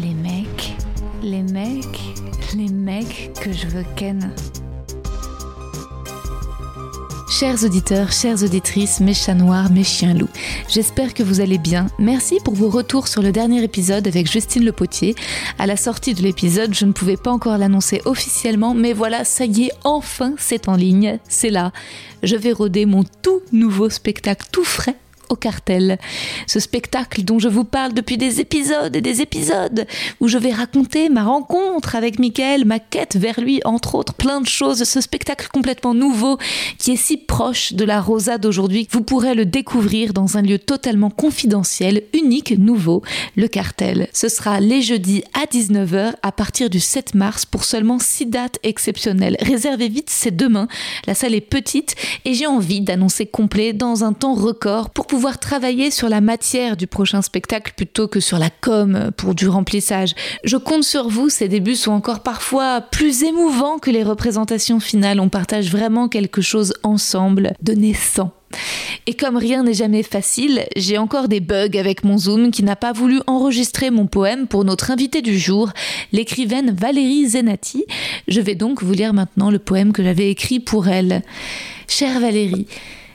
Les mecs, les mecs, les mecs que je veux ken. Chers auditeurs, chères auditrices, mes chats noirs, mes chiens loups, j'espère que vous allez bien. Merci pour vos retours sur le dernier épisode avec Justine Le Potier. À la sortie de l'épisode, je ne pouvais pas encore l'annoncer officiellement, mais voilà, ça y est, enfin c'est en ligne, c'est là. Je vais roder mon tout nouveau spectacle tout frais au cartel. Ce spectacle dont je vous parle depuis des épisodes et des épisodes, où je vais raconter ma rencontre avec Michael, ma quête vers lui, entre autres, plein de choses. Ce spectacle complètement nouveau qui est si proche de la Rosa d'aujourd'hui, vous pourrez le découvrir dans un lieu totalement confidentiel, unique, nouveau, le cartel. Ce sera les jeudis à 19h à partir du 7 mars pour seulement 6 dates exceptionnelles. Réservez vite, c'est demain. La salle est petite et j'ai envie d'annoncer complet dans un temps record pour pouvoir travailler sur la matière du prochain spectacle plutôt que sur la com pour du remplissage. Je compte sur vous, ces débuts sont encore parfois plus émouvants que les représentations finales. On partage vraiment quelque chose ensemble de naissant. Et comme rien n'est jamais facile, j'ai encore des bugs avec mon Zoom qui n'a pas voulu enregistrer mon poème pour notre invité du jour, l'écrivaine Valérie Zenati. Je vais donc vous lire maintenant le poème que j'avais écrit pour elle. Chère Valérie,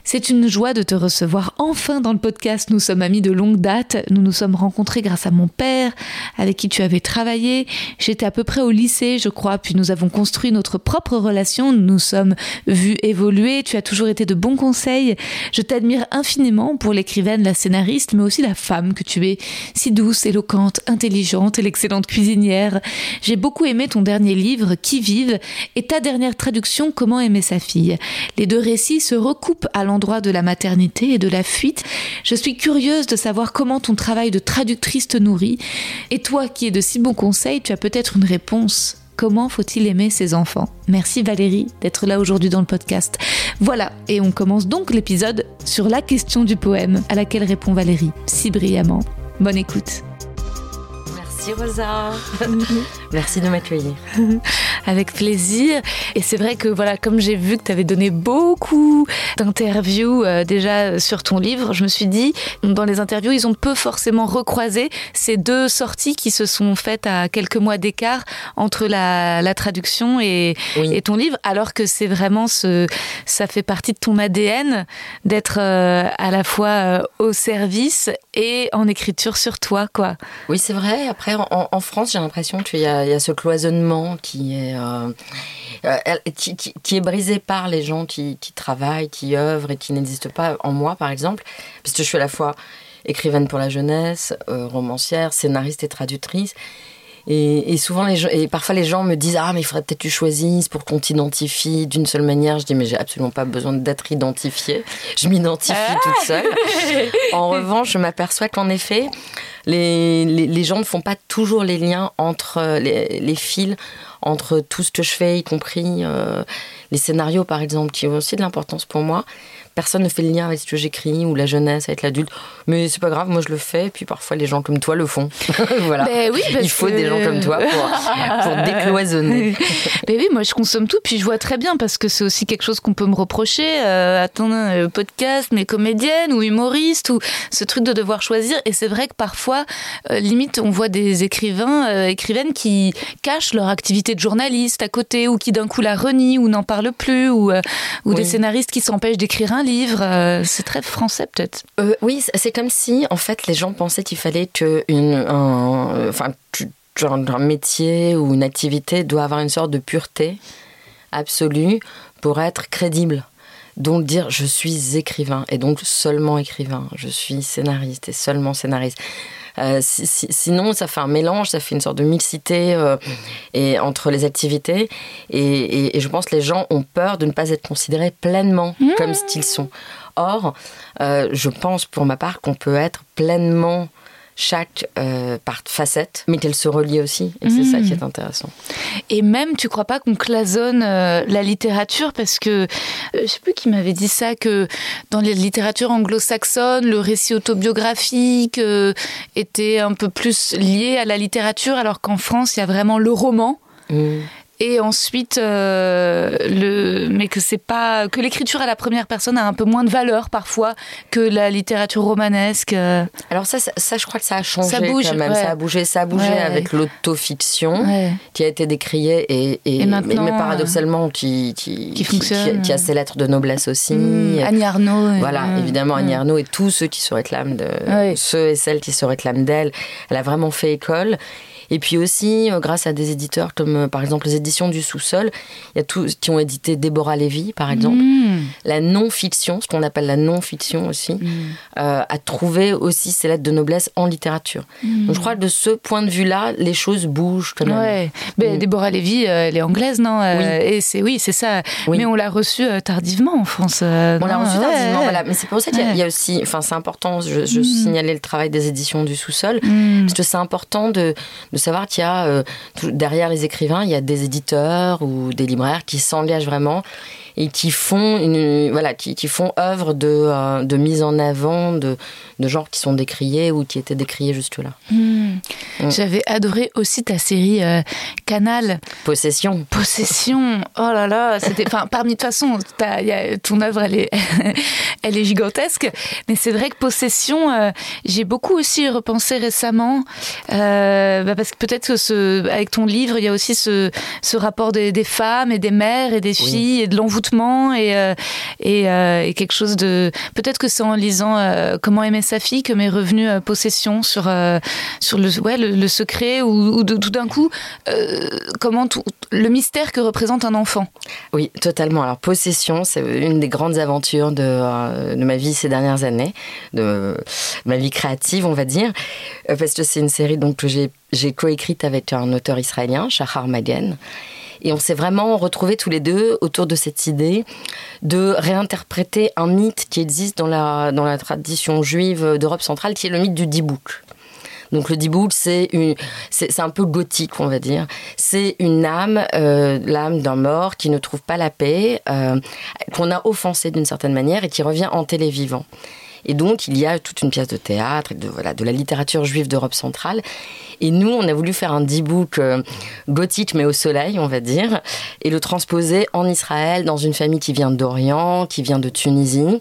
c'est une joie de te recevoir enfin dans le podcast. Nous sommes amis de longue date. Nous nous sommes rencontrés grâce à mon père, avec qui tu avais travaillé. J'étais à peu près au lycée, je crois, puis nous avons construit notre propre relation. Nous nous sommes vus évoluer. Tu as toujours été de bons conseils. Je t'admire infiniment pour l'écrivaine, la scénariste, mais aussi la femme que tu es, si douce, éloquente, intelligente et l'excellente cuisinière. J'ai beaucoup aimé ton dernier livre, Qui vive, et ta dernière traduction, Comment aimer sa fille. Les deux récits se recoupent à de la maternité et de la fuite. Je suis curieuse de savoir comment ton travail de traductrice te nourrit. Et toi qui es de si bons conseils, tu as peut-être une réponse. Comment faut-il aimer ses enfants? Merci Valérie d'être là aujourd'hui dans le podcast. Voilà, et on commence donc l'épisode sur la question du poème à laquelle répond Valérie si brillamment. Bonne écoute. Merci Rosa. Merci de m'accueillir. Avec plaisir. Et c'est vrai que voilà, comme j'ai vu que tu avais donné beaucoup d'interviews euh, déjà sur ton livre, je me suis dit, dans les interviews, ils ont peu forcément recroisé ces deux sorties qui se sont faites à quelques mois d'écart entre la, la traduction et, Oui. et ton livre, alors que c'est vraiment ce, ça fait partie de ton ADN d'être euh, à la fois euh, au service et en écriture sur toi, quoi. Oui, c'est vrai. Après, en, France, j'ai l'impression qu'il y, a- ce cloisonnement qui est, euh, euh, qui, est brisé par les gens qui, qui travaillent, qui œuvrent et qui n'existent pas en moi, par exemple. Parce que je suis à la fois écrivaine pour la jeunesse, euh, romancière, scénariste et traductrice. Et, et souvent, les gens, et parfois les gens me disent Ah, mais il faudrait peut-être que tu choisisses pour qu'on t'identifie d'une seule manière. Je dis Mais j'ai absolument pas besoin d'être identifiée. Je m'identifie toute seule. En revanche, je m'aperçois qu'en effet, les, les, les gens ne font pas toujours les liens entre euh, les, les fils, entre tout ce que je fais, y compris euh, les scénarios, par exemple, qui ont aussi de l'importance pour moi. Personne ne fait le lien avec ce que j'écris ou la jeunesse avec l'adulte. Mais c'est pas grave, moi je le fais. Et puis parfois les gens comme toi le font. voilà. Ben oui, parce Il faut que- des gens comme toi pour, pour décloisonner. Mais oui, moi je consomme tout, puis je vois très bien parce que c'est aussi quelque chose qu'on peut me reprocher. Euh, attends, euh, podcast, mais comédienne ou humoriste ou ce truc de devoir choisir. Et c'est vrai que parfois, euh, limite, on voit des écrivains, euh, écrivaines qui cachent leur activité de journaliste à côté ou qui d'un coup la renient ou n'en parlent plus ou, euh, ou des scénaristes qui s'empêchent d'écrire un livre. Euh, c'est très français peut-être. Euh, oui, c'est comme si en fait les gens pensaient qu'il fallait que une, un, enfin, genre un métier ou une activité doit avoir une sorte de pureté absolue pour être crédible. Donc dire je suis écrivain et donc seulement écrivain, je suis scénariste et seulement scénariste. Euh, sinon, ça fait un mélange, ça fait une sorte de mixité euh, et, entre les activités. Et, je pense que les gens ont peur de ne pas être considérés pleinement mmh. comme ce qu'ils sont. Or, euh, je pense pour ma part qu'on peut être pleinement chaque euh, part facette, mais qu'elle se relie aussi. Et c'est ça qui est hmm. intéressant. Et même, tu crois pas qu'on clasonne euh, la littérature? Parce que, euh, je sais plus qui m'avait dit ça, que dans les littératures anglo-saxonnes, le récit autobiographique était un peu plus lié à la littérature, alors qu'en France, il y a vraiment le roman. Hmm et ensuite euh, le mais que c'est pas que l'écriture à la première personne a un peu moins de valeur parfois que la littérature romanesque euh. alors ça, ça, je crois que ça a changé ça bouge, quand même. ça a bougé ça a bougé avec l'autofiction qui a été décriée et, et, mais, paradoxalement qui qui, qui, fonctionne. qui, a ses lettres de noblesse aussi. Mmh, Annie Arnaud voilà évidemment Annie Arnaud et tous ceux qui se réclament de ceux et celles qui se réclament d'elle. Elle a vraiment fait école et puis aussi, euh, grâce à des éditeurs comme euh, par exemple les éditions du sous-sol, il y a tous qui ont édité Déborah Lévy, par exemple. Mmh. La non-fiction, ce qu'on appelle la non-fiction aussi, mmh. euh, a trouvé aussi ses lettres de noblesse en littérature. Mmh. Donc je crois que de ce point de vue-là, les choses bougent quand même. Ouais. Mais Déborah Lévy, elle est anglaise, non oui. Et c'est oui, c'est ça. Mais on l'a reçue tardivement en France. on l'a reçue tardivement, voilà. Mais c'est pour ça qu'il y, a aussi, enfin c'est important, je, je signalais le travail des éditions du sous-sol, parce que c'est important de de savoir qu'il y a euh, derrière les écrivains, il y a des éditeurs ou des libraires qui s'engagent vraiment et qui font une, voilà qui, qui font œuvre de, euh, de, mise en avant de, de genres qui sont décriés ou qui étaient décriés juste là. Hmm. J'avais adoré aussi ta série euh, Canal. Possession. Possession. Oh là là, c'était enfin parmi de toute façon ton œuvre elle est elle est gigantesque, mais c'est vrai que Possession euh, j'ai beaucoup aussi repensé récemment bah parce que peut-être que ce avec ton livre il y a aussi ce, ce rapport des, des femmes et des mères et des filles et de l'envoûtement et, euh, euh, et, quelque chose de. Peut-être que c'est en lisant euh, Comment aimer sa fille que m'est revenu possession sur, sur le, ouais, le, secret ou, de, tout d'un coup, comment tout, le mystère que représente un enfant. Oui, totalement. Alors, possession, c'est une des grandes aventures de, de ma vie ces dernières années, de ma vie créative, on va dire, parce que c'est une série donc, que j'ai coécrite avec un auteur israélien, Shahar Magen. Et on s'est vraiment retrouvés tous les deux autour de cette idée de réinterpréter un mythe qui existe dans la, dans la tradition juive d'Europe centrale, qui est le mythe du Dibouk. Donc le Dibouk, c'est un peu gothique, on va dire. C'est une âme, euh, l'âme d'un mort qui ne trouve pas la paix, euh, qu'on a offensé d'une certaine manière et qui revient hanter les vivants. Et donc, il y a toute une pièce de théâtre, de, voilà, de la littérature juive d'Europe centrale. Et nous, on a voulu faire un D-book euh, gothique, mais au soleil, on va dire, et le transposer en Israël, dans une famille qui vient d'Orient, qui vient de Tunisie.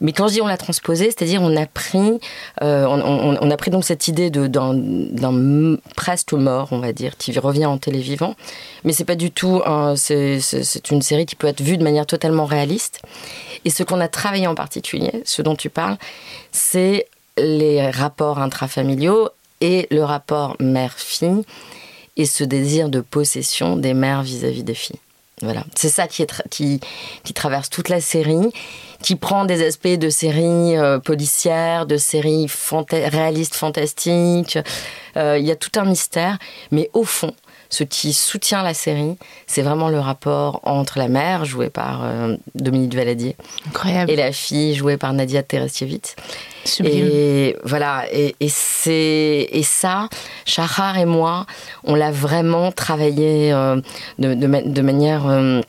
Mais quand je dis on l'a transposé, c'est-à-dire on a pris, euh, on, a pris donc cette idée d'un presque mort, on va dire, qui revient en télévivant. Mais c'est pas du tout, c'est une série qui peut être vue de manière totalement réaliste. Et ce qu'on a travaillé en particulier, ce dont tu parles, c'est les rapports intrafamiliaux et le rapport mère-fille et ce désir de possession des mères vis-à-vis des filles. Voilà, c'est ça qui, traverse toute la série, qui prend des aspects de séries euh, policières, de séries réalistes fantastiques. Euh, il y a tout un mystère, mais au fond, ce qui soutient la série, c'est vraiment le rapport entre la mère, jouée par euh, Dominique Valadier, Incroyable. et la fille, jouée par Nadia Terestievitz. Et voilà, et, c'est et ça, Shahar et moi, on l'a vraiment travaillé euh, de, de, manière, euh,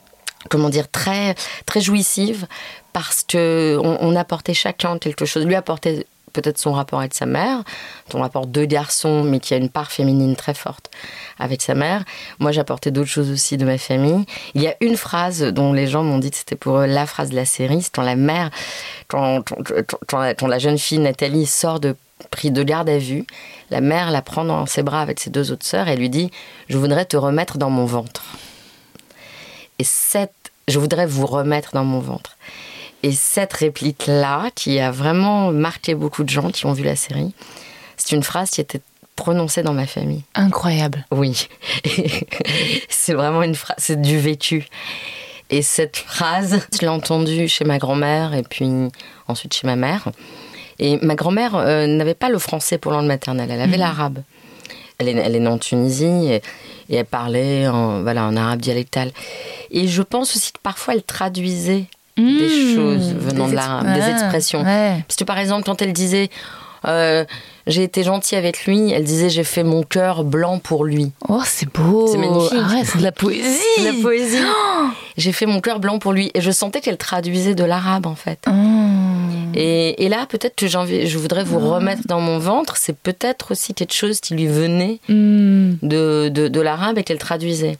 comment dire, très très jouissive parce que on, apportait chacun quelque chose. Lui apportait peut-être son rapport avec sa mère, son rapport deux garçons, mais qui a une part féminine très forte avec sa mère. Moi, j'apportais d'autres choses aussi de ma famille. Il y a une phrase dont les gens m'ont dit que c'était pour eux la phrase de la série, c'est quand la mère, quand, quand, la jeune fille Nathalie sort de pris de garde à vue, la mère la prend dans ses bras avec ses deux autres sœurs et lui dit Je voudrais te remettre dans mon ventre. Et cette, je voudrais vous remettre dans mon ventre. Et cette réplique-là, qui a vraiment marqué beaucoup de gens qui ont vu la série, c'est une phrase qui était prononcée dans ma famille. Incroyable. Oui. c'est vraiment une phrase, c'est du vécu. Et cette phrase, je l'ai entendue chez ma grand-mère et puis ensuite chez ma mère. Et ma grand-mère euh, n'avait pas le français pour langue maternelle, elle avait mmh. l'arabe. Elle est, elle est née en Tunisie et, elle parlait en, voilà, en arabe dialectal. Et je pense aussi que parfois elle traduisait des mmh. choses venant de l'arabe, des expressions. Parce que par exemple, quand elle disait euh, j'ai été gentille avec lui. Elle disait j'ai fait mon cœur blanc pour lui. Oh, c'est beau. C'est magnifique. Ah c'est de la poésie. la poésie. Oh j'ai fait mon cœur blanc pour lui. Et je sentais qu'elle traduisait de l'arabe, en fait. Oh. Et, et, là, peut-être que je voudrais vous oh. remettre dans mon ventre. C'est peut-être aussi quelque chose qui lui venait de, de, de l'arabe et qu'elle traduisait.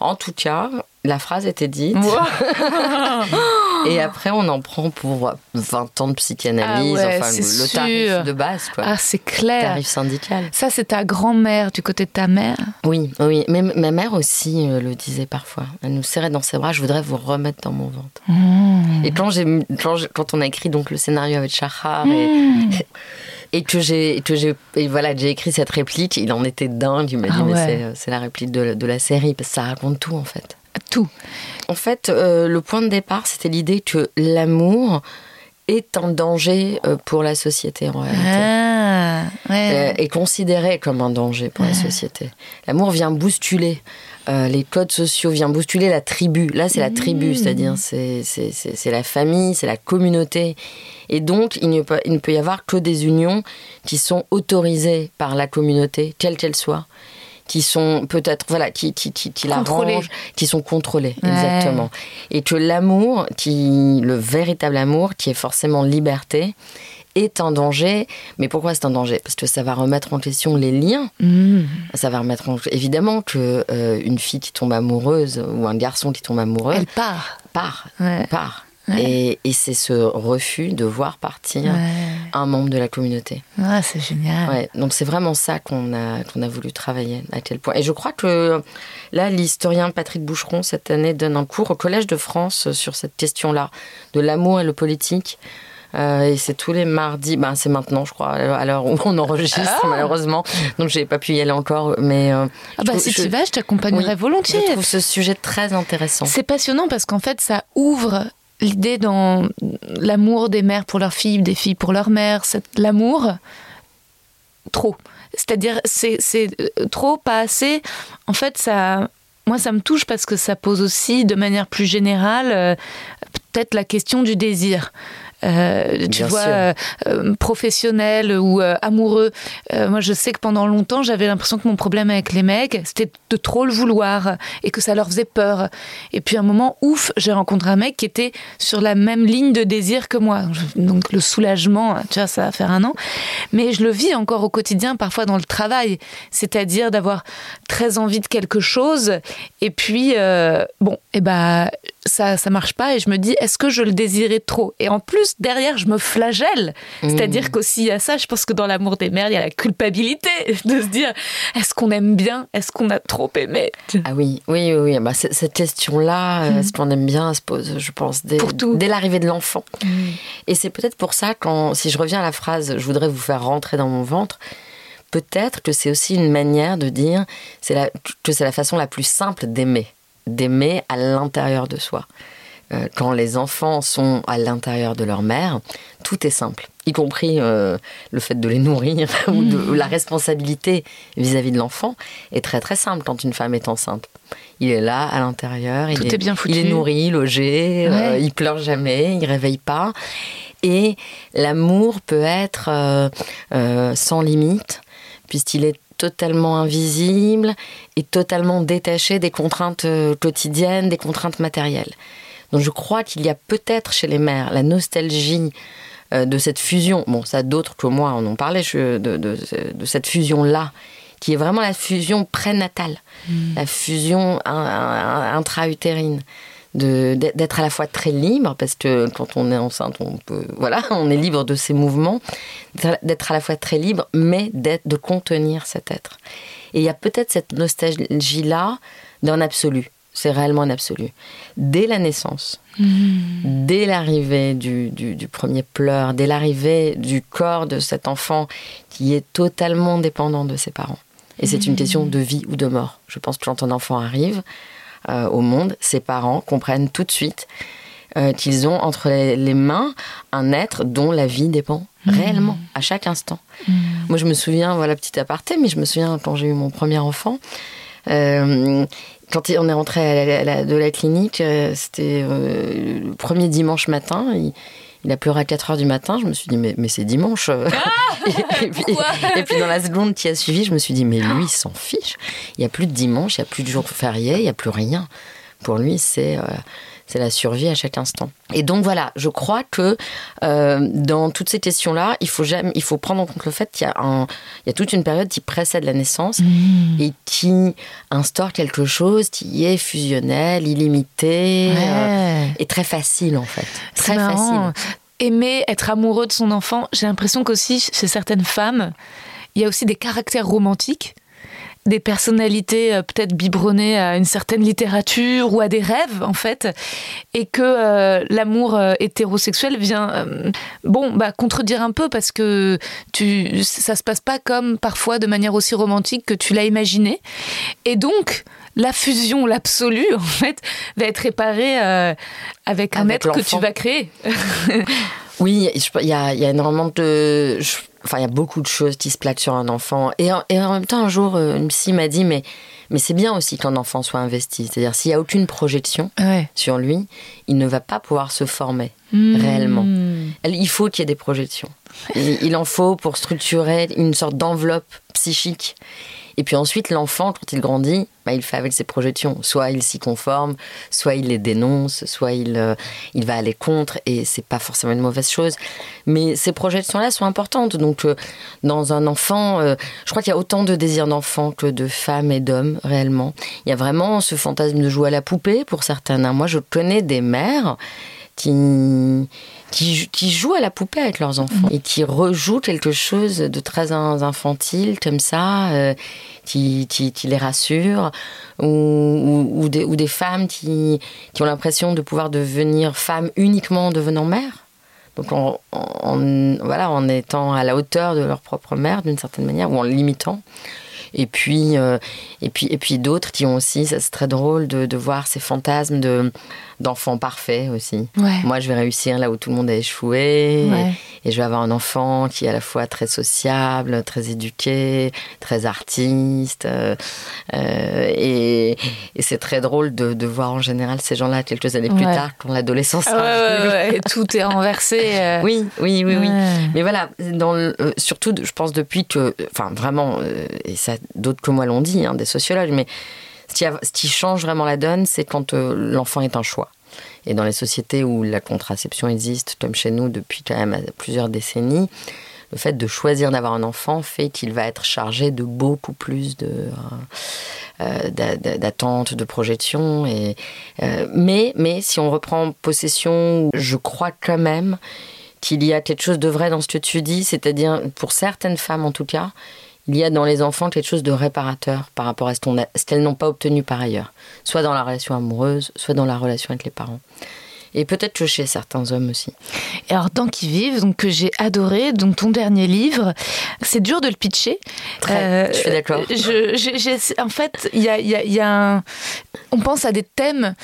En tout cas, la phrase était dite. et après, on en prend pour 20 ans de psychanalyse, ah enfin le, tarif de base. Quoi. Ah, c'est clair. Tarif syndical. Ça, c'est ta grand-mère du côté de ta mère? Oui, oui. Mais ma mère aussi euh, le disait parfois. Elle nous serrait dans ses bras, je voudrais vous remettre dans mon ventre. Mmh. Et quand, quand, quand, on a écrit donc, le scénario avec Chahar et. Mmh. et que j'ai que j'ai voilà j'ai écrit cette réplique il en était dingue il m'a dit ah mais c'est la réplique de, de, la série parce que ça raconte tout en fait tout. En fait, euh, le point de départ, c'était l'idée que l'amour est un danger euh, pour la société en réalité. Ah, euh, est considéré comme un danger pour la société. L'amour vient bousculer les codes sociaux, vient bousculer la tribu. Là, c'est la tribu, mmh. c'est-à-dire c'est la famille, c'est la communauté. Et donc, il ne, peut, il ne peut y avoir que des unions qui sont autorisées par la communauté, quelle qu'elle soit qui sont peut-être voilà qui qui qui, qui qui sont contrôlés exactement et que l'amour qui le véritable amour qui est forcément liberté est un danger. Mais pourquoi c'est un danger? Parce que ça va remettre en question les liens. Mm. Ça va remettre en évidemment que euh, une fille qui tombe amoureuse ou un garçon qui tombe amoureux, elle part, part, part. Et, c'est ce refus de voir partir un membre de la communauté. Ah, c'est génial. donc c'est vraiment ça qu'on a, qu'on a voulu travailler, à quel point. Et je crois que là, l'historien Patrick Boucheron, cette année, donne un cours au Collège de France sur cette question-là, de l'amour et le politique. Euh, et c'est tous les mardis, ben, c'est maintenant, je crois, à l'heure où on enregistre, ah. malheureusement. Donc, j'ai pas pu y aller encore. Mais euh, ah bah, si tu vas, je t'accompagnerai volontiers. Je trouve ce sujet très intéressant. C'est passionnant parce qu'en fait, ça ouvre l'idée dans l'amour des mères pour leurs filles, des filles pour leurs mères, l'amour, trop. C'est-à-dire, c'est euh, trop, pas assez. En fait, ça, moi, ça me touche parce que ça pose aussi, de manière plus générale, euh, peut-être la question du désir. Euh, tu vois, euh, euh, professionnel ou amoureux. moi, je sais que pendant longtemps, j'avais l'impression que mon problème avec les mecs, c'était de trop le vouloir et que ça leur faisait peur. Et puis, à un moment, ouf, j'ai rencontré un mec qui était sur la même ligne de désir que moi. Donc, le soulagement, tu vois, ça va faire un an. Mais je le vis encore au quotidien, parfois dans le travail. C'est-à-dire d'avoir très envie de quelque chose et puis, bon, et eh ben, ça, ça marche pas et je me dis, est-ce que je le désirais trop? Et en plus, derrière, je me flagelle. C'est-à-dire mmh. qu'aussi à ça, je pense que dans l'amour des mères, il y a la culpabilité de se dire est-ce qu'on aime bien? Est-ce qu'on a trop aimé? Ah oui, oui, oui. Bah, cette question-là, euh, mmh. est-ce qu'on aime bien, se pose, je pense, dès, dès l'arrivée de l'enfant. Mmh. Et c'est peut-être pour ça, quand, si je reviens à la phrase je voudrais vous faire rentrer dans mon ventre, peut-être que c'est aussi une manière de dire que c'est la façon la plus simple d'aimer, d'aimer à l'intérieur de soi. Euh, quand les enfants sont à l'intérieur de leur mère, tout est simple, y compris euh, le fait de les nourrir ou, de, la responsabilité vis-à-vis de l'enfant est très très simple quand une femme est enceinte. Il est là à l'intérieur, il, est, bien il est nourri, logé, euh, il pleure jamais, il réveille pas. Et l'amour peut être sans limite puisqu'il est totalement invisible et totalement détaché des contraintes quotidiennes, des contraintes matérielles. Donc je crois qu'il y a peut-être chez les mères la nostalgie euh, de cette fusion. Bon, ça d'autres que moi en ont parlé de, de, cette fusion-là, qui est vraiment la fusion prénatale, hmm. la fusion intra-utérine d'être à la fois très libre parce que quand on est enceinte on peut voilà on est libre de ses mouvements d'être à la fois très libre mais de contenir cet être et il y a peut-être cette nostalgie là d'un absolu c'est réellement un absolu. Dès la naissance, Hmm. dès l'arrivée du, du- du premier pleur, dès l'arrivée du corps de cet enfant qui est totalement dépendant de ses parents. Et c'est une question de vie ou de mort. Je pense que quand un enfant arrive euh, au monde, ses parents comprennent tout de suite euh, qu'ils ont entre les, mains un être dont la vie dépend réellement, à chaque instant. Moi, je me souviens, voilà, petit aparté, mais je me souviens quand j'ai eu mon premier enfant, euh, quand on est rentré de la clinique, c'était le premier dimanche matin. Il, il a pleuré à 4 heures du matin. Je me suis dit, mais, mais c'est dimanche. et, et puis, et puis dans la seconde qui a suivi, je me suis dit, mais lui, il s'en fiche. Il n'y a plus de dimanche, il n'y a plus de jour férié, il n'y a plus rien. Pour lui, c'est euh, c'est la survie à chaque instant. Et donc voilà, je crois que euh, dans toutes ces questions-là, il faut jamais, il faut prendre en compte le fait qu'il y a un, il y a toute une période qui précède la naissance et qui instaure quelque chose qui est fusionnel, illimité Ouais. euh, et très facile en fait. Très marrant. facile. Aimer, être amoureux de son enfant, j'ai l'impression qu'aussi chez certaines femmes, il y a aussi des caractères romantiques, des personnalités euh, peut-être biberonnées à une certaine littérature ou à des rêves en fait, et que euh, l'amour euh, hétérosexuel vient, euh, bon, bah contredire un peu parce que tu, ça se passe pas comme parfois de manière aussi romantique que tu l'as imaginé, et donc la fusion, l'absolu en fait, va être réparée euh, avec un Avec être que tu vas créer. Oui, il y a, il y a énormément de. je- Enfin, il y a beaucoup de choses qui se plaquent sur un enfant. Et en, et en même temps, un jour, euh, une psy m'a dit mais, mais c'est bien aussi qu'un enfant soit investi. C'est-à-dire, s'il n'y a aucune projection Ouais. sur lui, il ne va pas pouvoir se former Hmm. réellement. Elle- Il faut qu'il y ait des projections. Il, il en faut pour structurer une sorte d'enveloppe psychique. Et puis ensuite, l'enfant, quand il grandit, bah, il fait avec ses projections. Soit il s'y conforme, soit il les dénonce, soit il, euh, il va aller contre, et c'est pas forcément une mauvaise chose. Mais ces projections-là sont importantes. Donc, euh, dans un enfant, euh, je crois qu'il y a autant de désirs d'enfant que de femmes et d'hommes, réellement. Il y a vraiment ce fantasme de jouer à la poupée pour certains. Moi, je connais des mères qui, qui, qui jouent à la poupée avec leurs enfants et qui rejouent quelque chose de très in- infantile comme ça, euh, qui, qui, qui les rassure, ou, ou, ou des, ou des femmes qui, qui ont l'impression de pouvoir devenir femmes uniquement en devenant mères. Donc en, en- voilà, en étant à la hauteur de leur propre mère d'une certaine manière, ou en l'imitant. Et puis, euh, et puis, et puis d'autres qui ont aussi, ça c'est très drôle de, de voir ces fantasmes de d'enfants parfaits aussi. Ouais. Moi, je vais réussir là où tout le monde a échoué, Ouais. et, et je vais avoir un enfant qui est à la fois très sociable, très éduqué, très artiste, euh, euh, et, et c'est très drôle de, de voir en général ces gens-là quelques années plus tard, quand l'adolescence Ah arrive. tout est renversé. euh. Oui, oui, oui, oui. Mais voilà, dans le- euh, surtout, je pense depuis que, enfin vraiment, et ça, d'autres que moi l'ont dit, hein, des sociologues, mais ce qui, change vraiment la donne, c'est quand euh, l'enfant est un choix. Et dans les sociétés où la contraception existe, comme chez nous depuis quand même plusieurs décennies, le fait de choisir d'avoir un enfant fait qu'il va être chargé de beaucoup plus de euh, d'a- d'a- d'attentes, de projections. Euh, mais, mais si on reprend possession, je crois quand même qu'il y a quelque chose de vrai dans ce que tu dis, c'est-à-dire pour certaines femmes en tout cas, il y a dans les enfants quelque chose de réparateur par rapport à ce qu'on a- ce qu'elles n'ont pas obtenu par ailleurs, soit dans la relation amoureuse, soit dans la relation avec les parents. Et peut-être chez certains hommes aussi. Et alors, Tant qu'ils vivent, donc, que j'ai adoré, donc ton dernier livre, c'est dur de le pitcher. Euh, je suis d'accord. je- en fait, il y a, y a- y a un. On pense à des thèmes.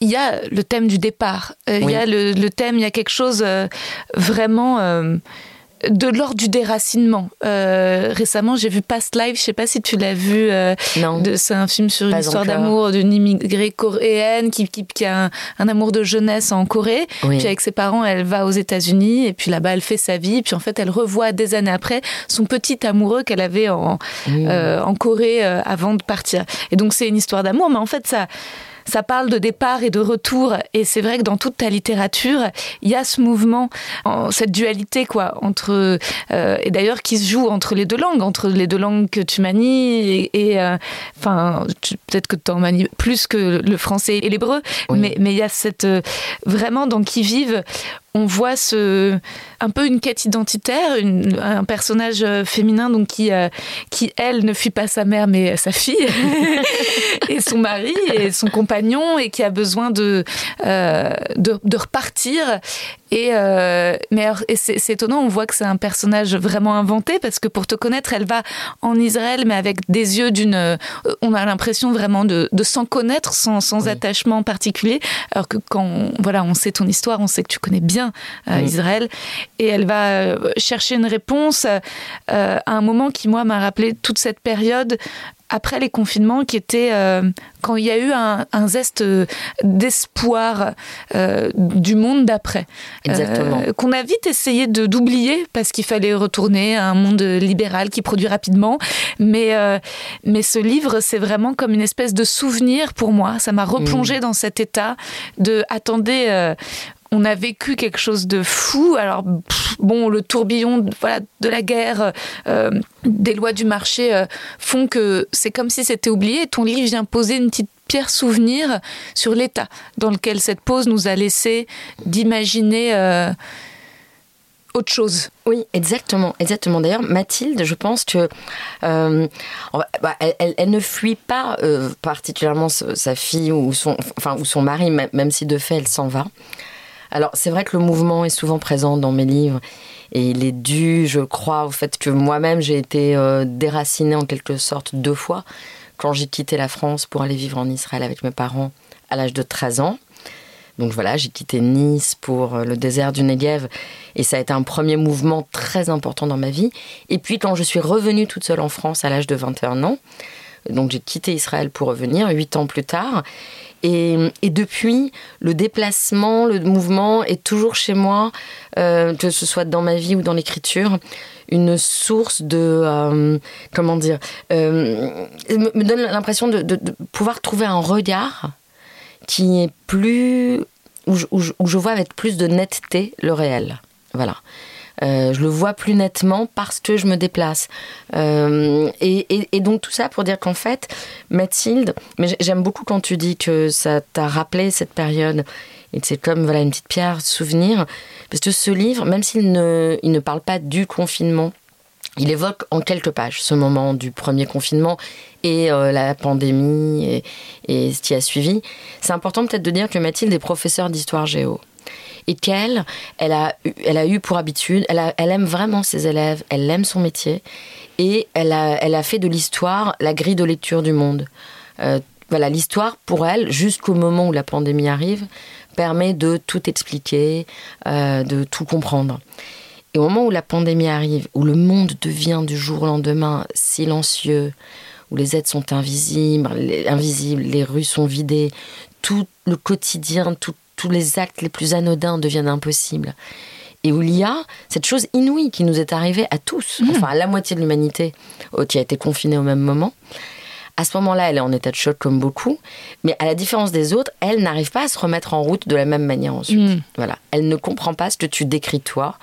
Il y a le thème du départ. Euh, Il y a le, le thème, il y a quelque chose euh, vraiment. euh, de l'ordre du déracinement. Euh, récemment, j'ai vu Past Life, je sais pas si tu l'as vu. euh, Non. C'est un film sur une histoire d'amour d'une immigrée coréenne qui, qui, qui a un, un amour de jeunesse en Corée. Oui. Puis avec ses parents, elle va aux États-Unis et puis là-bas, elle fait sa vie. Puis en fait, elle revoit des années après son petit amoureux qu'elle avait en, Mmh. euh, en Corée avant de partir. Et donc, c'est une histoire d'amour, mais en fait, ça. Ça parle de départ et de retour, et c'est vrai que dans toute ta littérature, il y a ce mouvement, en- cette dualité quoi, entre euh, et d'ailleurs qui se joue entre les deux langues, entre les deux langues que tu manies et, et, euh, enfin peut-être que tu en manies plus que le français et l'hébreu, Oui. mais mais il y a cette euh, vraiment dans qui vivent on voit ce, un peu une quête identitaire, un personnage euh, féminin donc qui, euh, qui, elle, ne fuit pas sa mère mais sa fille et son mari et son compagnon et qui a besoin de, euh, de, repartir. Et, mais c'est étonnant, on voit que c'est un personnage vraiment inventé parce que pour te connaître, elle va en Israël mais avec des yeux d'une... On a l'impression vraiment de, de s'en connaître sans, sans attachement particulier. Alors que quand voilà, on sait ton histoire, on sait que tu connais bien Israël. Et elle va euh, chercher une réponse euh, à un moment qui, moi, m'a rappelé toute cette période après les confinements qui était euh, quand il y a eu un, zeste d'espoir du monde d'après. Exactement. Qu'on a vite essayé de d'oublier parce qu'il fallait retourner à un monde libéral qui produit rapidement. Mais, mais ce livre, c'est vraiment comme une espèce de souvenir pour moi. Ça m'a replongé mm. dans cet état de attendez on a vécu quelque chose de fou. Alors, bon, le tourbillon de la guerre, euh, des lois du marché euh, font que c'est comme si c'était oublié. ton livre vient poser une petite pierre souvenir sur l'état dans lequel cette pause nous a laissé d'imaginer. Euh, autre chose. Oui, exactement, exactement. D'ailleurs, Mathilde, je pense que bah, elle, ne fuit pas particulièrement sa fille ou son, enfin, ou son mari, même si de fait elle s'en va. Alors, c'est vrai que le mouvement est souvent présent dans mes livres et il est dû, je crois, au fait que moi-même j'ai été euh, déracinée en quelque sorte deux fois quand j'ai quitté la France pour aller vivre en Israël avec mes parents à l'âge de 13 ans. Donc voilà, j'ai quitté Nice pour euh, le désert du Negev et ça a été un premier mouvement très important dans ma vie. Et puis quand je suis revenue toute seule en France à l'âge de 21 ans, donc j'ai quitté Israël pour revenir huit ans plus tard. Et, depuis, le déplacement, le mouvement est toujours chez moi, euh, que ce soit dans ma vie ou dans l'écriture, une source de euh, comment dire, euh, me donne l'impression de, pouvoir trouver un regard qui est plus où je vois avec plus de netteté le réel. Voilà. Euh, je le vois plus nettement parce que je me déplace. Euh, et, donc tout ça pour dire qu'en fait, Mathilde, mais j'aime beaucoup quand tu dis que ça t'a rappelé cette période. Et c'est comme voilà une petite pierre souvenir. Parce que ce livre, même s'il ne, il ne parle pas du confinement, il évoque en quelques pages ce moment du premier confinement et euh, la pandémie et, et, ce qui a suivi. C'est important peut-être de dire que Mathilde est professeure d'histoire géo et qu'elle, elle a, elle a eu pour habitude, elle, aime vraiment ses élèves, elle aime son métier et elle a, elle a fait de l'histoire la grille de lecture du monde. Euh, voilà, l'histoire pour elle, jusqu'au moment où la pandémie arrive, permet de tout expliquer, euh, de tout comprendre. Et au moment où la pandémie arrive, où le monde devient du jour au lendemain silencieux, où les aides sont invisibles, les, rues sont vidées, tout le quotidien, tout, tous les actes les plus anodins deviennent impossibles. Et où il y a cette chose inouïe qui nous est arrivée à tous, mmh. enfin à la moitié de l'humanité qui a été confinée au même moment. À ce moment-là, elle est en état de choc comme beaucoup, mais à la différence des autres, elle n'arrive pas à se remettre en route de la même manière ensuite. Mmh. Voilà, elle ne comprend pas ce que tu décris toi,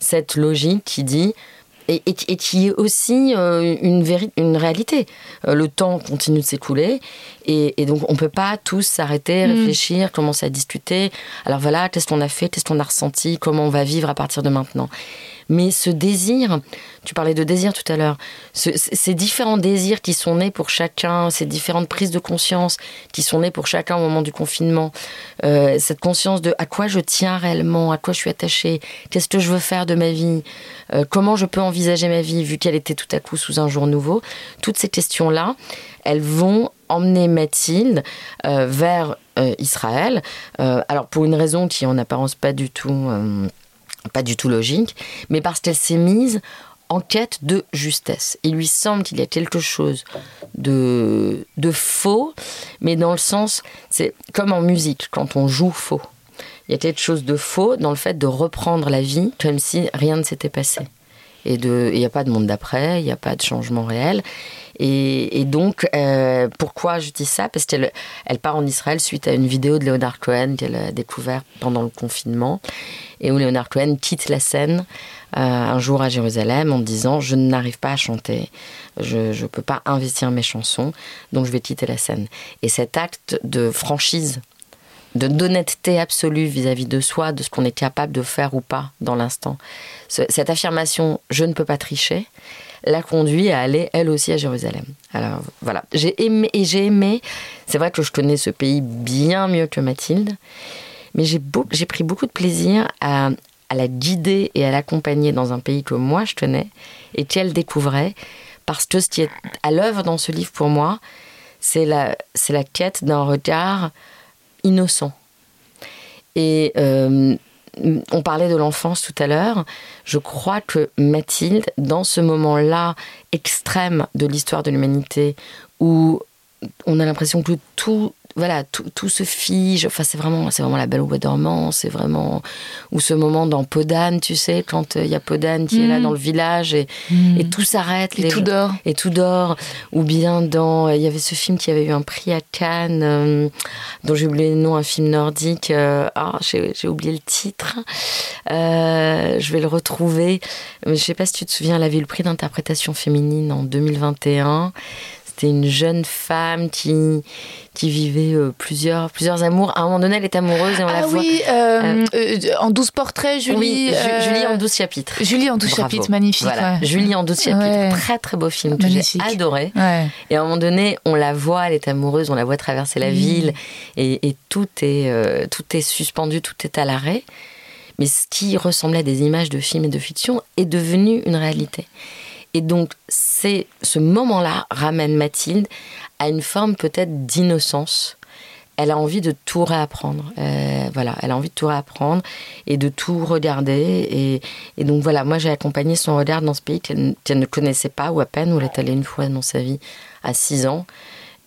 cette logique qui dit et, qui est aussi euh, une, une réalité. Euh, le temps continue de s'écouler et, donc on ne peut pas tous s'arrêter, mm. réfléchir, commencer à discuter. Alors voilà, qu'est-ce qu'on a fait, qu'est-ce qu'on a ressenti, comment on va vivre à partir de maintenant. Mais ce désir, tu parlais de désir tout à l'heure, ces différents désirs qui sont nés pour chacun, ces différentes prises de conscience qui sont nées pour chacun au moment du confinement, euh, cette conscience de à quoi je tiens réellement, à quoi je suis attachée, qu'est-ce que je veux faire de ma vie, euh, comment je peux envisager ma vie vu qu'elle était tout à coup sous un jour nouveau, toutes ces questions-là, elles vont emmener Mathilde euh, vers Israël. alors pour une raison qui en apparence pas du tout pas du tout logique, mais parce qu'elle s'est mise en quête de justesse. Il lui semble qu'il y a quelque chose de, de faux, mais dans le sens, c'est comme en musique, quand on joue faux. Il y a quelque chose de faux dans le fait de reprendre la vie comme si rien ne s'était passé. Et il n'y a pas de monde d'après, il n'y a pas de changement réel. Et, donc, euh, pourquoi je dis ça? Parce qu'elle elle part en Israël suite à une vidéo de Leonard Cohen qu'elle a découvert pendant le confinement, et où Leonard Cohen quitte la scène euh, un jour à Jérusalem en disant Je n'arrive pas à chanter, je ne peux pas investir mes chansons, donc je vais quitter la scène. Et cet acte de franchise d'honnêteté absolue vis-à-vis de soi, de ce qu'on est capable de faire ou pas dans l'instant. cette affirmation, je ne peux pas tricher, l'a conduit à aller elle aussi à Jérusalem. Alors voilà, j'ai aimé et j'ai aimé. C'est vrai que je connais ce pays bien mieux que Mathilde, mais j'ai j'ai pris beaucoup de plaisir à, la guider et à l'accompagner dans un pays que moi je tenais et qu'elle découvrait, parce que ce qui est à l'œuvre dans ce livre pour moi, c'est la, la quête d'un regard innocent. Et euh, on parlait de l'enfance tout à l'heure. Je crois que Mathilde, dans ce moment-là extrême de l'histoire de l'humanité, où on a l'impression que tout voilà, tout, se fige. Enfin, c'est vraiment, c'est vraiment la belle au bois dormant. C'est vraiment ou ce moment dans Podane, tu sais, quand euh, il y a Podane qui est là mm. dans le village et, mm. tout s'arrête. Et tout dort. Et tout dort. Ou bien dans, il y avait ce film qui avait eu un prix à Cannes, euh, dont j'ai oublié le nom, un film nordique. Euh, ah, j'ai oublié le titre. je vais le retrouver. Mais je sais pas si tu te souviens, elle avait eu le prix d'interprétation féminine en 2021. C'était une jeune femme qui, qui vivait euh, plusieurs, plusieurs amours. À un moment donné, elle est amoureuse et on ah la voit. oui, euh, euh, en 12 portraits, Julie. Oui, Julie en 12 chapitres. Julie en 12 chapitres, magnifique. Julie en 12 chapitres. Très, très beau film que j'ai adoré. Et à un moment donné, on la voit, elle est amoureuse, on la voit traverser la ville et, et, tout, est, tout est suspendu, tout est à l'arrêt. Mais ce qui ressemblait à des images de films et de fiction est devenu une réalité. Et donc, c'est ce moment-là ramène Mathilde à une forme peut-être d'innocence. Elle a envie de tout réapprendre. Euh, voilà, elle a envie de tout réapprendre et de tout regarder. Et, donc voilà, moi j'ai accompagné son regard dans ce pays qu'elle ne connaissait pas ou à peine, où elle est allée une fois dans sa vie à 6 ans.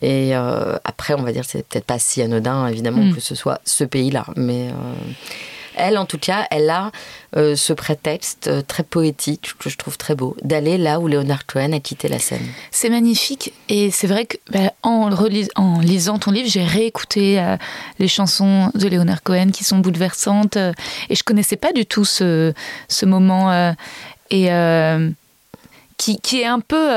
Et euh, après, on va dire, c'est peut-être pas si anodin, évidemment, mm. que ce soit ce pays-là. Mais euh, elle, en tout cas, elle a euh, ce prétexte euh, très poétique que je trouve très beau, d'aller là où Léonard Cohen a quitté la scène. C'est magnifique et c'est vrai que bah, en, en, lisant ton livre, j'ai réécouté euh, les chansons de Léonard Cohen qui sont bouleversantes et je connaissais pas du tout ce, ce moment et qui, qui, est un peu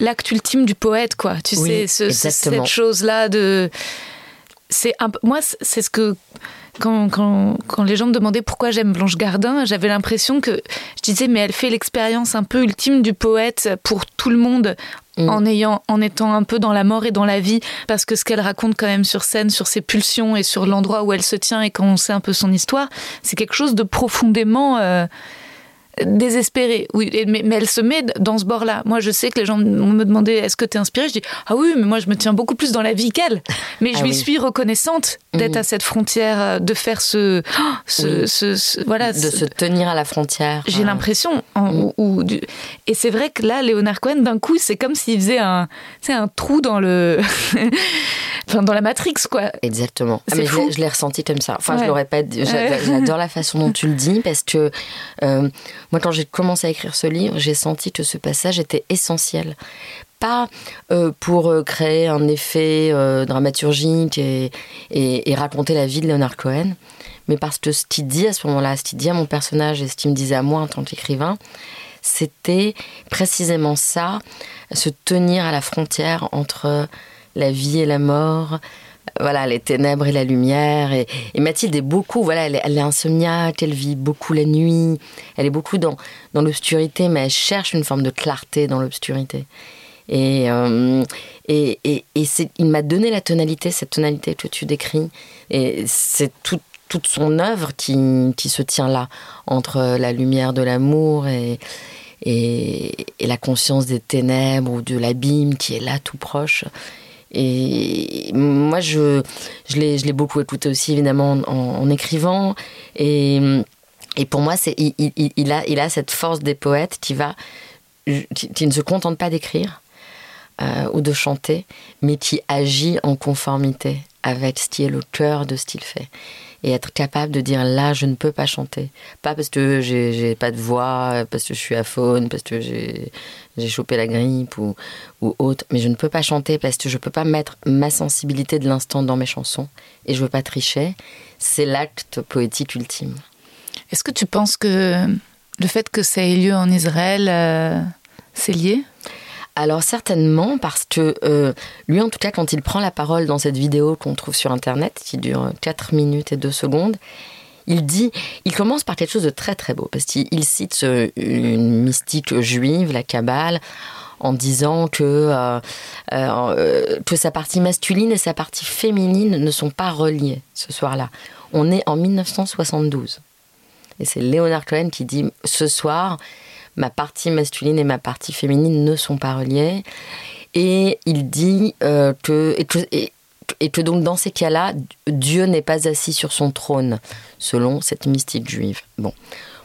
l'acte ultime du poète, quoi. Tu sais, cette chose-là de c'est moi c'est ce que quand, quand, quand, les gens me demandaient pourquoi j'aime Blanche Gardin, j'avais l'impression que je disais mais elle fait l'expérience un peu ultime du poète pour tout le monde mm. en ayant en étant un peu dans la mort et dans la vie parce que ce qu'elle raconte quand même sur scène sur ses pulsions et sur l'endroit où elle se tient et quand on sait un peu son histoire, c'est quelque chose de profondément euh, désespérée. Oui, mais, elle se met dans ce bord-là. Moi, je sais que les gens me demandaient est-ce que tu es inspirée? Je dis ah oui, mais moi, je me tiens beaucoup plus dans la vie qu'elle. Mais je ah lui suis reconnaissante d'être mhm. à cette frontière, euh, de faire ce. ce, voilà, de se tenir à la frontière. J'ai l'impression. Mhm. et c'est vrai que là, Léonard Cohen, d'un coup, c'est comme s'il faisait un, un trou dans le. enfin, dans la Matrix, quoi. Exactement. Ah, mais je l'ai ressenti comme ça. Enfin, je l'aurais pas dit. J'adore la façon dont tu le dis parce que. Euh, moi, quand j'ai commencé à écrire ce livre, j'ai senti que ce passage était essentiel. Pas euh, pour euh, créer un effet euh, dramaturgique et, raconter la vie de Leonard Cohen, mais parce que ce qu'il dit à ce moment-là, ce qu'il dit à mon personnage et ce qu'il me disait à moi en tant qu'écrivain, c'était précisément ça, se tenir à la frontière entre la vie et la mort, voilà, les ténèbres et la lumière. Et, Mathilde est beaucoup, voilà, elle, est insomniaque, elle vit beaucoup la nuit, elle est beaucoup dans, dans l'obscurité, mais elle cherche une forme de clarté dans l'obscurité. Et, euh, et, et, il m'a donné la tonalité, cette tonalité que tu décris. Et c'est toute son œuvre qui, qui, se tient là, entre la lumière de l'amour et, et, la conscience des ténèbres ou de l'abîme qui est là tout proche. Et moi, je, je l'ai beaucoup écouté aussi, évidemment, en, écrivant. Et, et, pour moi, il, il, a, il a cette force des poètes qui, va, qui, ne se contente pas d'écrire euh, ou de chanter, mais qui agit en conformité avec ce qui est le cœur de ce qu'il fait. Et être capable de dire là je ne peux pas chanter. Pas parce que j'ai pas de voix parce que je suis aphone parce que j'ai chopé la grippe ou, ou autre mais je ne peux pas chanter parce que je peux pas mettre ma sensibilité de l'instant dans mes chansons et je veux pas tricher. C'est l'acte poétique ultime. Est-ce que tu penses que le fait que ça ait lieu en Israël euh, c'est lié? Alors certainement parce que euh, lui en tout cas quand il prend la parole dans cette vidéo qu'on trouve sur internet qui dure 4 minutes et 2 secondes, il dit, il commence par quelque chose de très très beau parce qu'il cite une mystique juive, la Kabbale, en disant que, euh, euh, que sa partie masculine et sa partie féminine ne sont pas reliées ce soir-là. On est en 1972. Et c'est Léonard Cohen qui dit ce soir, ma partie masculine et ma partie féminine ne sont pas reliées. Et il dit euh, que, et que, donc dans ces cas-là, Dieu n'est pas assis sur son trône, selon cette mystique juive. Bon.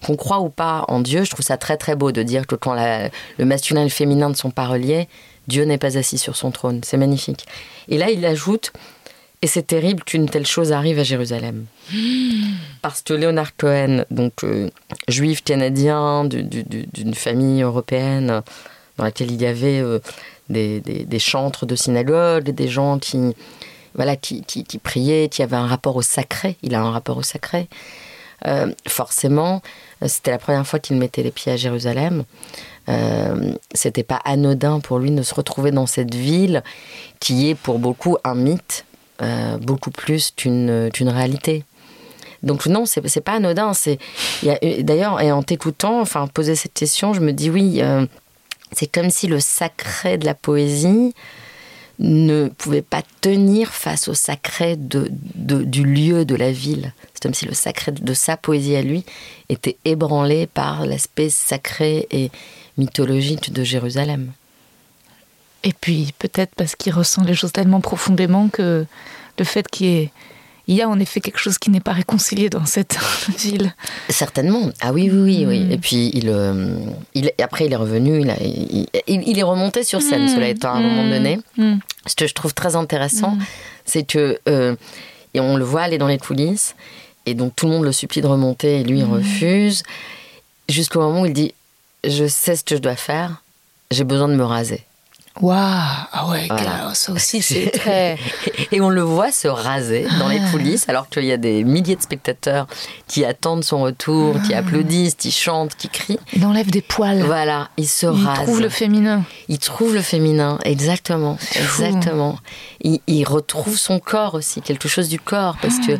Qu'on croit ou pas en Dieu, je trouve ça très très beau de dire que quand le masculin et le féminin ne sont pas reliés, Dieu n'est pas assis sur son trône. C'est magnifique. Et là, il ajoute et c'est terrible qu'une telle chose arrive à Jérusalem. Parce que Leonard Cohen, donc euh, juif canadien d'une famille européenne dans laquelle il y avait euh, des, chantres de synagogue, des gens qui, voilà, qui, priaient, qui avaient un rapport au sacré. Il a un rapport au sacré. Euh, forcément, c'était la première fois qu'il mettait les pieds à Jérusalem. c'était pas anodin pour lui de se retrouver dans cette ville qui est pour beaucoup un mythe euh, beaucoup plus qu'une réalité. Donc non, c'est pas anodin. C'est d'ailleurs et en t'écoutant, enfin poser cette question, je me dis oui, euh, c'est comme si le sacré de la poésie ne pouvait pas tenir face au sacré de, du lieu de la ville. C'est comme si le sacré de sa poésie à lui était ébranlé par l'aspect sacré et mythologique de Jérusalem. Et puis peut-être parce qu'il ressent les choses tellement profondément que le fait qu'il y ait il y a en effet quelque chose qui n'est pas réconcilié dans cette ville. Certainement. Ah oui, oui, oui. Mm. Et puis, il, euh, il, après, il est revenu, il, il, est remonté sur scène, mm. cela étant, à un moment mm. donné. Ce que je trouve très intéressant, c'est que, euh, et on le voit aller dans les coulisses, et donc tout le monde le supplie de remonter, et lui, il refuse, jusqu'au moment où il dit Je sais ce que je dois faire, j'ai besoin de me raser. Waouh Ah ouais, ça aussi c'est très... Et on le voit se raser dans les ah. coulisses alors qu'il y a des milliers de spectateurs qui attendent son retour, qui ah. applaudissent, qui chantent, qui crient. Il enlève des poils. Voilà, il se rase. Il trouve le féminin. Il trouve le féminin, exactement. Exactement. Il, il, retrouve son corps aussi, quelque chose du corps, parce que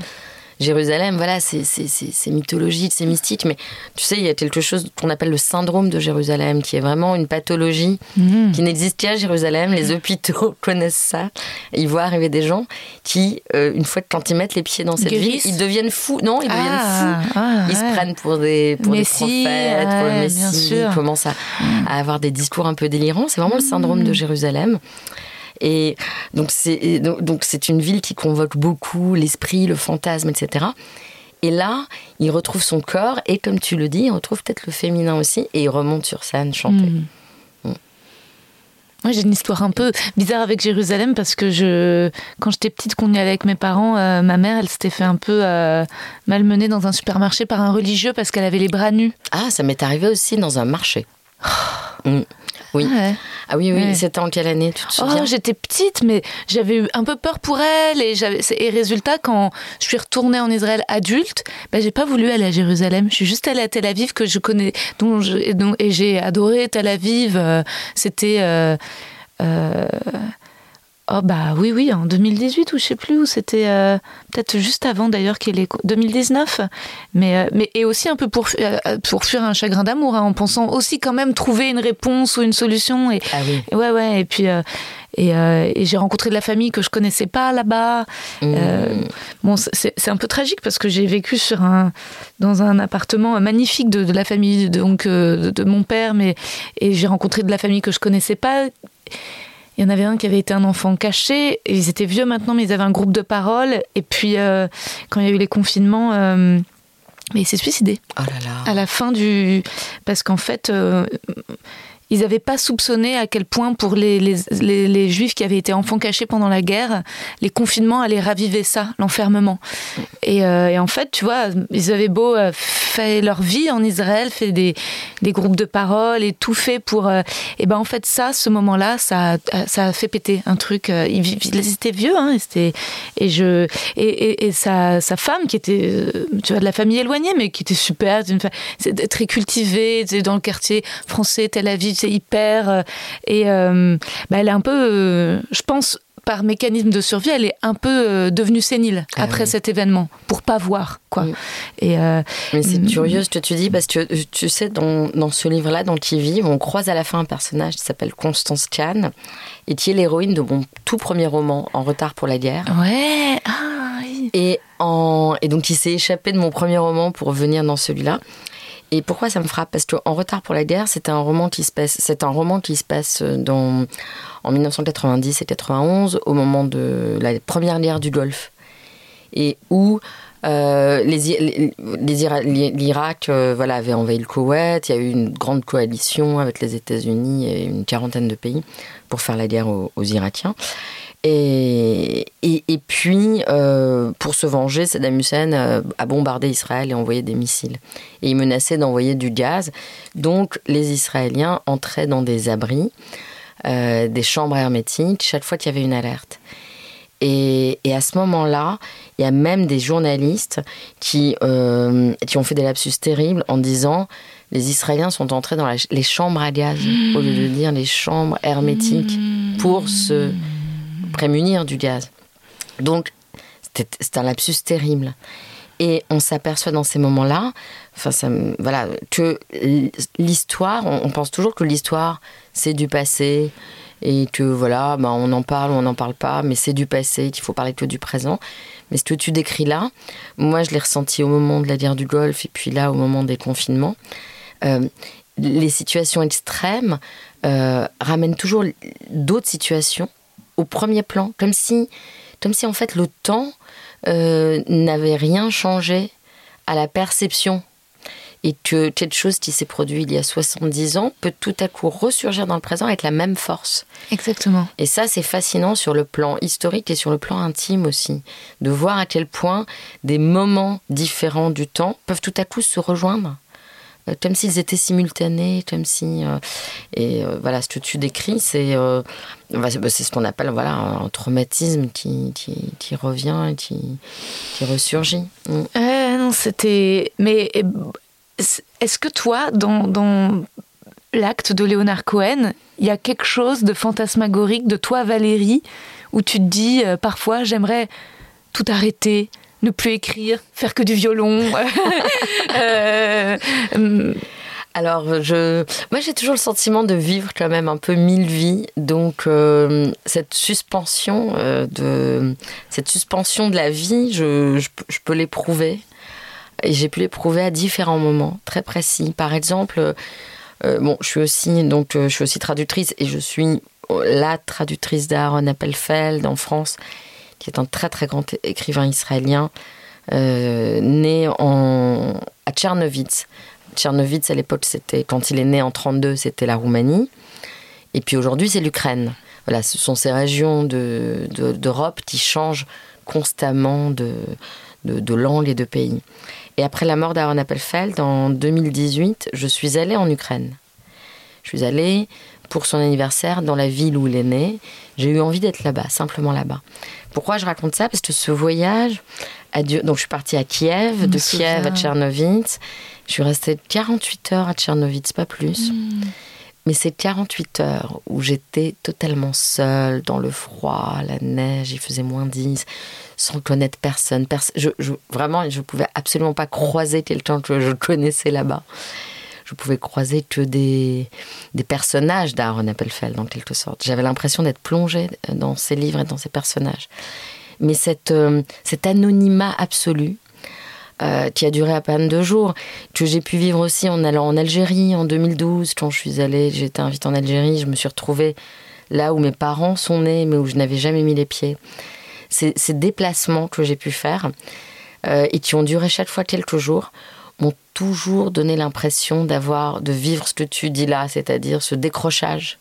Jérusalem, voilà, c'est mythologique, c'est mystique, mais tu sais, il y a quelque chose qu'on appelle le syndrome de Jérusalem, qui est vraiment une pathologie mhm. qui n'existe qu'à Jérusalem. Les hôpitaux connaissent ça. Ils voient arriver des gens qui, euh, une fois que quand ils mettent les pieds dans cette ville, ils deviennent fous. Non, ils deviennent ah, fous. Ah, ils se prennent pour des, pour des prophètes, pour le Messie. Ils commencent à, à, avoir des discours un peu délirants. C'est vraiment le syndrome de mhm. Jérusalem. Et donc c'est donc c'est une ville qui convoque beaucoup l'esprit, le fantasme, etc. Et là, il retrouve son corps et comme tu le dis, il retrouve peut-être le féminin aussi et il remonte sur scène chanter. Hmm. Moi, j'ai une histoire un peu bizarre avec Jérusalem parce que je, quand j'étais petite, qu'on y allait avec mes parents, euh, ma mère, elle s'était fait un peu euh, malmener dans un supermarché par un religieux parce qu'elle avait les bras nus. Ah, ça m'est arrivé aussi dans un marché. Hmm. Oui. Ah oui, oui, c'était en quelle année, tu te souviens? oh, J'étais petite, mais j'avais eu un peu peur pour elle. Et, et résultat, quand je suis retournée en Israël adulte, ben, j'ai pas voulu aller à Jérusalem. Je suis juste allée à Tel Aviv, que je connais, dont et j'ai adoré Tel Aviv. Euh, c'était. Euh, euh, Oh bah oui, oui, en 2018 ou je sais plus, où c'était euh, peut-être juste avant d'ailleurs qu'il est 2019, mais, euh, mais et aussi un peu pour, euh, pour fuir un chagrin d'amour, hein, en pensant aussi quand même trouver une réponse ou une solution. Et, ah oui. ouais, ouais, et puis et, et j'ai rencontré de la famille que je connaissais pas là-bas. Mmh. bon, c'est un peu tragique parce que j'ai vécu sur un dans un appartement magnifique de, de la famille donc de, de mon père, mais et j'ai rencontré de la famille que je connaissais pas il y en avait un qui avait été un enfant caché. ils étaient vieux maintenant, mais ils avaient un groupe de parole. Et puis, euh, quand il y a eu les confinements, euh, mais il s'est suicidé. Oh là là. À la fin du. Parce qu'en fait. Euh, ils n'avaient pas soupçonné à quel point pour les, juifs qui avaient été enfants cachés pendant la guerre, les confinements allaient raviver ça, l'enfermement. Et, et, en fait, tu vois, ils avaient beau fait leur vie en Israël, fait des, groupes de parole et tout fait pour. Euh, et ben en fait ça, ce moment-là, ça, ça a fait péter un truc. Euh, ils, étaient vieux, hein, et, je et, sa, femme qui était, euh, tu vois, de la famille éloignée, mais qui était super, très cultivée, dans le quartier français, Tel Aviv, sais, hyper. et bah, elle est un peu, je pense, par mécanisme de survie, elle est un peu euh, devenue sénile ah après cet événement, pour pas voir, quoi. Et euh, Mais c'est mm, curieux ce que tu dis, parce que euh, tu sais, dans, dans ce livre-là, dans Qui vit, on croise à la fin un personnage qui s'appelle Constance Chan, et qui est l'héroïne de mon tout premier roman, En retard pour la guerre. Ouais, ah, Et, en, et donc, il s'est échappé de mon premier roman pour venir dans celui-là. Et pourquoi ça me frappe? Parce qu'en retard pour la guerre, c'est un roman qui se passe, c'est un roman qui se passe dans, en 1990 et 91, au moment de la première guerre du Golfe, et où euh, l'Irak euh, voilà, avait envahi le Koweït, il y a eu une grande coalition avec les États-Unis et une quarantaine de pays pour faire la guerre aux Irakiens. Et, et, puis, euh, pour se venger, Saddam Hussein euh, a bombardé Israël et envoyé des missiles. Et il menaçait d'envoyer du gaz. Donc, les Israéliens entraient dans des abris, euh, des chambres hermétiques, chaque fois qu'il y avait une alerte. Et, et à ce moment-là, il y a même des journalistes qui, qui ont fait des lapsus terribles en disant les Israéliens sont entrés dans les chambres à gaz, au lieu de dire les chambres hermétiques, pour se prémunir du gaz. Donc, c'est un lapsus terrible. Et on s'aperçoit dans ces moments-là, enfin, voilà, que l'histoire, on, pense toujours que l'histoire, c'est du passé, et que voilà, bah, on en parle ou on n'en parle pas, mais c'est du passé, qu'il faut parler que du présent. Mais ce que tu décris là, moi, je l'ai ressenti au moment de la guerre du Golfe, et puis là, au moment des confinements. Euh, les situations extrêmes euh, ramènent toujours d'autres situations au premier plan, comme si, comme si en fait le temps euh, n'avait rien changé à la perception et que quelque chose qui s'est produit il y a 70 ans peut tout à coup ressurgir dans le présent avec la même force. Exactement. Et ça, c'est fascinant sur le plan historique et sur le plan intime aussi, de voir à quel point des moments différents du temps peuvent tout à coup se rejoindre comme s'ils étaient simultanés, comme si euh, et euh, voilà ce que tu décris, c'est ce qu'on appelle voilà un traumatisme qui, qui, revient et qui, qui ressurgit. Mm. non, c'était mais est-ce que toi dans, dans l'acte de Léonard Cohen, il y a quelque chose de fantasmagorique de toi Valérie où tu te dis parfois j'aimerais tout arrêter, ne plus écrire, faire que du violon. Euh, euh, alors, je, moi, j'ai toujours le sentiment de vivre quand même un peu mille vies. Donc, euh, cette suspension de cette suspension de la vie, je, je, peux l'éprouver. Et j'ai pu l'éprouver à différents moments très précis. Par exemple, bon, je suis aussi donc je suis aussi traductrice et je suis la traductrice d'Aaron Appelfeld en France qui est un très très grand écrivain israélien, euh, né en, à Tchernovitz. Tchernovitz, à l'époque, c'était quand il est né en 32, c'était la Roumanie. Et puis aujourd'hui, c'est l'Ukraine. Voilà, ce sont ces régions de, d'Europe qui changent constamment de, de, de pays. Et après la mort d'Aaron Appelfeld, en 2018, je suis allée en Ukraine. Je suis allée pour son anniversaire dans la ville où il est né. J'ai eu envie d'être là-bas, simplement là-bas. Pourquoi je raconte ça? Parce que ce voyage a Donc je suis partie à Kiev, de Kiev à Tchernovitz. Je suis restée 48 heures à Tchernovitz, pas plus. Hmm. Mais c'est 48 heures où j'étais totalement seule, dans le froid, la neige, il faisait moins 10, sans connaître personne. je, vraiment, je ne pouvais absolument pas croiser quelqu'un que je connaissais là-bas je pouvais croiser que des, personnages d'Aaron Appelfeld, en quelque sorte. J'avais l'impression d'être plongée dans ces livres et dans ces personnages. Mais euh, cet anonymat absolu, euh, qui a duré à peine deux jours, que j'ai pu vivre aussi en allant en Algérie en 2012. Quand je suis allée, j'étais invitée en Algérie, je me suis retrouvée là où mes parents sont nés, mais où je n'avais jamais mis les pieds. Ces, ces déplacements que j'ai pu faire euh, et qui ont duré chaque fois quelques jours m'ont toujours donné l'impression d'avoir, de vivre ce que tu dis là, c'est-à-dire ce décrochage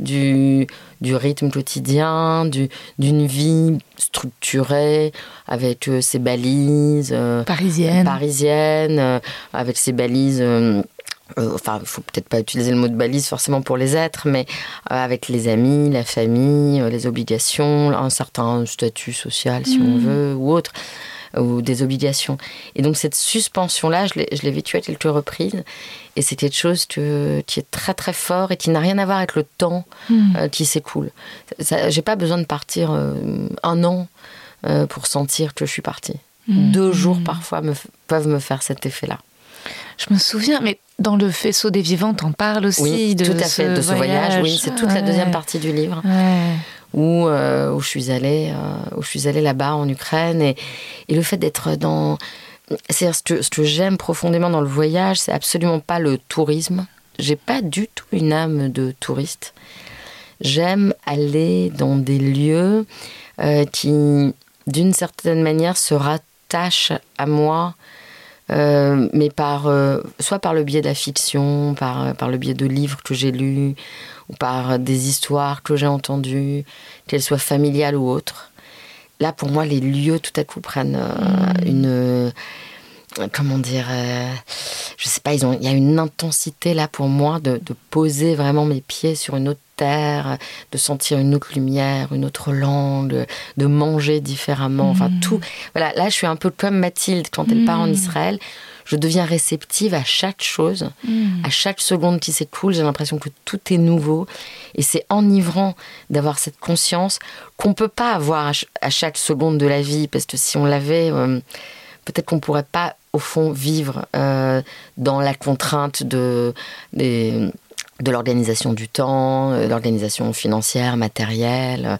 du, du rythme quotidien, du, d'une vie structurée avec euh, ses balises euh, parisiennes, parisiennes euh, avec ses balises. enfin, il faut peut-être pas utiliser le mot de balise forcément pour les êtres, mais avec les amis, la famille, les obligations, un certain statut social si on mmh. veut ou autre. Ou des obligations. Et donc cette suspension-là, je l'ai vécue à quelques reprises. Et c'est quelque chose qui est très très fort et qui n'a rien à voir avec le temps hmm. euh, qui s'écoule. J'ai pas besoin de partir euh, un an euh, pour sentir que je suis partie. Hmm. Deux jours parfois me, peuvent me faire cet effet-là. Je me souviens, mais dans le faisceau des vivants, on parle aussi oui, de tout à fait, de ce voyage. oui, c'est toute la deuxième partie du livre. Où, où, je suis allée, où je suis allée là-bas en Ukraine et, et le fait d'être dans c'est ce que, ce que j'aime profondément dans le voyage, c'est absolument pas le tourisme. J'ai pas du tout une âme de touriste. J'aime aller dans des lieux euh, qui, d'une certaine manière, se rattachent à moi, euh, mais par euh, soit par le biais de la fiction, par, par le biais de livres que j'ai lus, ou par des histoires que j'ai entendues, qu'elles soient familiales ou autres là, pour moi, les lieux tout à coup prennent euh, mm. une. Euh, comment dire euh, Je sais pas, ils ont, il y a une intensité là pour moi de, poser vraiment mes pieds sur une autre terre, de sentir une autre lumière, une autre langue, de manger différemment. Enfin, mm. tout. Voilà, là, je suis un peu comme Mathilde quand elle part en mm. Israël je deviens réceptive à chaque chose, hmm. à chaque seconde qui s'écoule. J'ai l'impression que tout est nouveau. Et c'est enivrant d'avoir cette conscience qu'on ne peut pas avoir à chaque seconde de la vie, parce que si on l'avait, euh, peut-être qu'on ne pourrait pas, au fond, vivre euh, dans la contrainte de, de l'organisation du temps, de l'organisation financière, matérielle.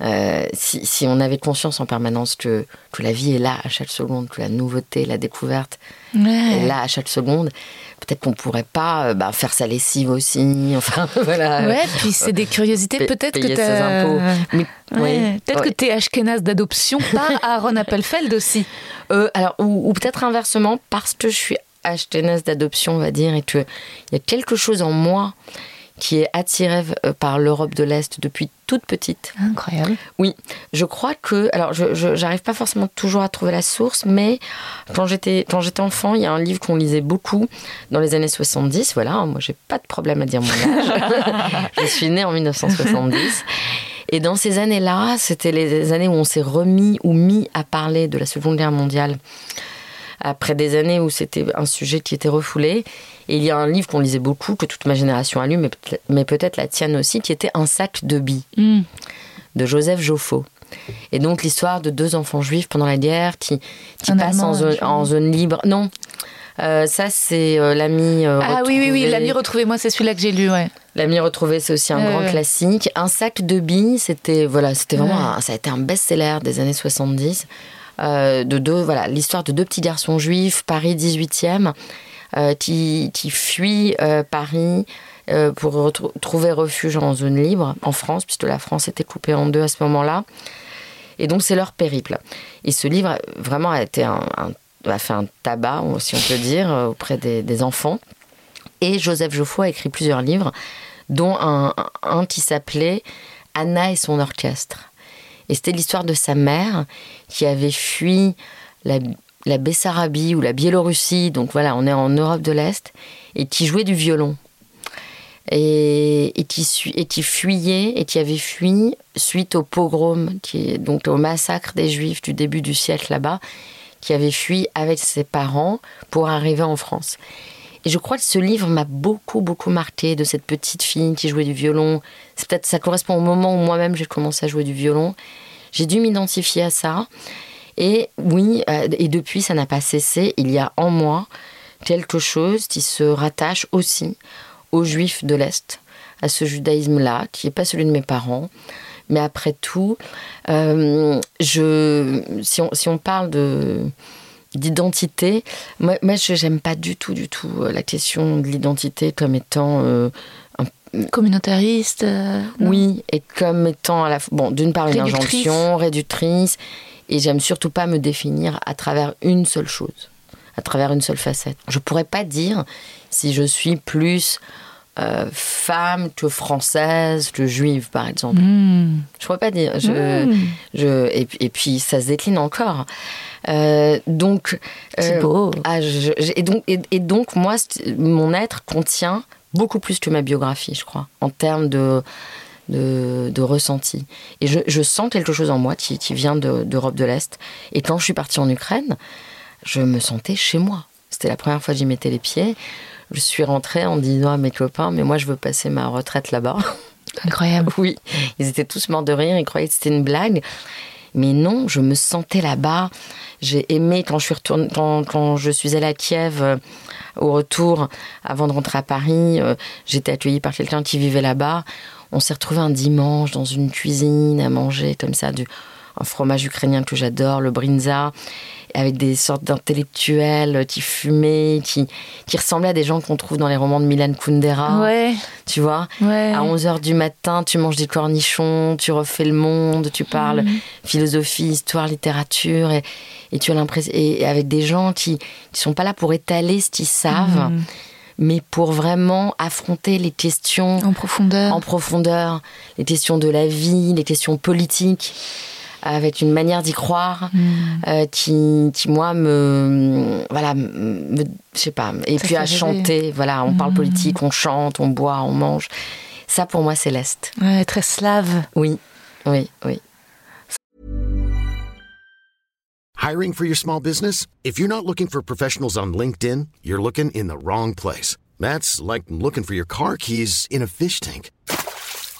Euh, si, on avait conscience en permanence que, que la vie est là à chaque seconde, que la nouveauté, la découverte est là à chaque seconde, peut-être qu'on pourrait pas euh, bah, faire sa lessive aussi. Enfin, voilà. Ouais, puis c'est des curiosités. Peut-être que tu impôts. peut-être que tu es Ashkenaz d'adoption par Aaron Appelfeld aussi. Euh, alors, ou, peut-être inversement, parce que je suis Ashkenaz d'adoption, on va dire, et qu'il y a quelque chose en moi qui est attirée euh, par l'Europe de l'Est depuis toute petite. Incroyable. Oui, je crois que, alors je n'arrive pas forcément toujours à trouver la source, mais quand j'étais quand j'étais enfant, il y a un livre qu'on lisait beaucoup dans les années 70. Voilà, moi j'ai pas de problème à dire mon âge. je suis née en 1970. Et dans ces années-là, c'était les années où on s'est remis ou mis à parler de la Seconde Guerre mondiale après des années où c'était un sujet qui était refoulé. Et il y a un livre qu'on lisait beaucoup, que toute ma génération a lu, mais, peut-être la tienne aussi, qui était Un sac de billes, hmm. de Joseph Joffo. Et donc l'histoire de deux enfants juifs pendant la guerre qui, qui passent en zone, en zone, libre. Non, euh, ça c'est euh, l'ami. Euh, ah oui oui oui, l'ami retrouvé. Moi c'est celui-là que j'ai lu. Ouais. L'ami retrouvé, c'est aussi un grand classique. Un sac de billes, c'était voilà, c'était vraiment, ça a été un best-seller des années 70. De deux, voilà, l'histoire de deux petits garçons juifs, Paris 18e, euh, qui, qui fuit euh, Paris euh, pour trouver refuge en zone libre en France, puisque la France était coupée en deux à ce moment-là. Et donc c'est leur périple. Et ce livre vraiment a été un, a fait un tabac, si on peut dire, auprès des, enfants. Et Joseph Geoffroy a écrit plusieurs livres, dont un, un qui s'appelait Anna et son orchestre. Et c'était l'histoire de sa mère qui avait fui la, Bessarabie ou la Biélorussie, donc voilà, on est en Europe de l'Est, et qui jouait du violon. Et, qui, fuyait, et qui avait fui suite au pogrom, donc au massacre des Juifs du début du siècle là-bas, qui avait fui avec ses parents pour arriver en France. Et je crois que ce livre m'a beaucoup, beaucoup marqué de cette petite fille qui jouait du violon. C'est peut-être ça correspond au moment où moi-même j'ai commencé à jouer du violon. J'ai dû m'identifier à ça. Et oui, euh, et depuis, ça n'a pas cessé. Il y a en moi quelque chose qui se rattache aussi aux juifs de l'Est, à ce judaïsme-là, qui n'est pas celui de mes parents. Mais après tout, euh, si on parle de d'identité, moi, moi je n'aime pas du tout, du tout euh, la question de l'identité comme étant communautariste. oui, et comme étant à la bon, d'une part une injonction réductrice, et j'aime surtout pas me définir à travers une seule chose, à travers une seule facette. Je pourrais pas dire si je suis plus euh, femme que française que juive, par exemple. Hmm. Je pourrais pas dire. Je, hmm. je, et, et, puis ça se décline encore. Euh, donc, euh, beau. Ah, et, donc, et, donc, moi, mon être contient beaucoup plus que ma biographie, je crois, en termes de de, de ressenti. Et je, je, sens quelque chose en moi qui, qui vient d'Europe de, de l'Est. Et quand je suis partie en Ukraine, je me sentais chez moi. C'était la première fois que j'y mettais les pieds. Je suis rentrée en disant à mes copains, mais moi je veux passer ma retraite là-bas. Incroyable. oui, ils étaient tous morts de rire, ils croyaient que c'était une blague. Mais non, je me sentais là-bas. J'ai aimé quand je suis retournée, quand, quand, je suis allée à Kiev euh, au retour, avant de rentrer à Paris, euh, j'étais accueillie par quelqu'un qui vivait là-bas. On s'est retrouvés un dimanche dans une cuisine à manger comme ça un fromage ukrainien que j'adore, le brinza, avec des sortes d'intellectuels qui fumaient, qui, qui ressemblaient à des gens qu'on trouve dans les romans de Milan Kundera. Ouais. Tu vois? Ouais. À 11h du matin, tu manges des cornichons, tu refais le monde, tu parles Mhm. philosophie, histoire, littérature, et, et tu as l'impression. Et, et avec des gens qui ne sont pas là pour étaler ce qu'ils savent, Mhm. mais pour vraiment affronter les questions En profondeur. en profondeur, les questions de la vie, les questions politiques, avec une manière d'y croire Mhm. euh, qui, qui, moi, me. Voilà, me, je sais pas. Et Ça puis à rêver. chanter, voilà, on parle Mhm. politique, on chante, on boit, on mange. Ça, pour moi, c'est l'Est. Ouais, très slave. Oui, oui, oui. Hiring for your small business? If you're not looking for professionals on LinkedIn, you're looking in the wrong place. That's like looking for your car keys in a fish tank.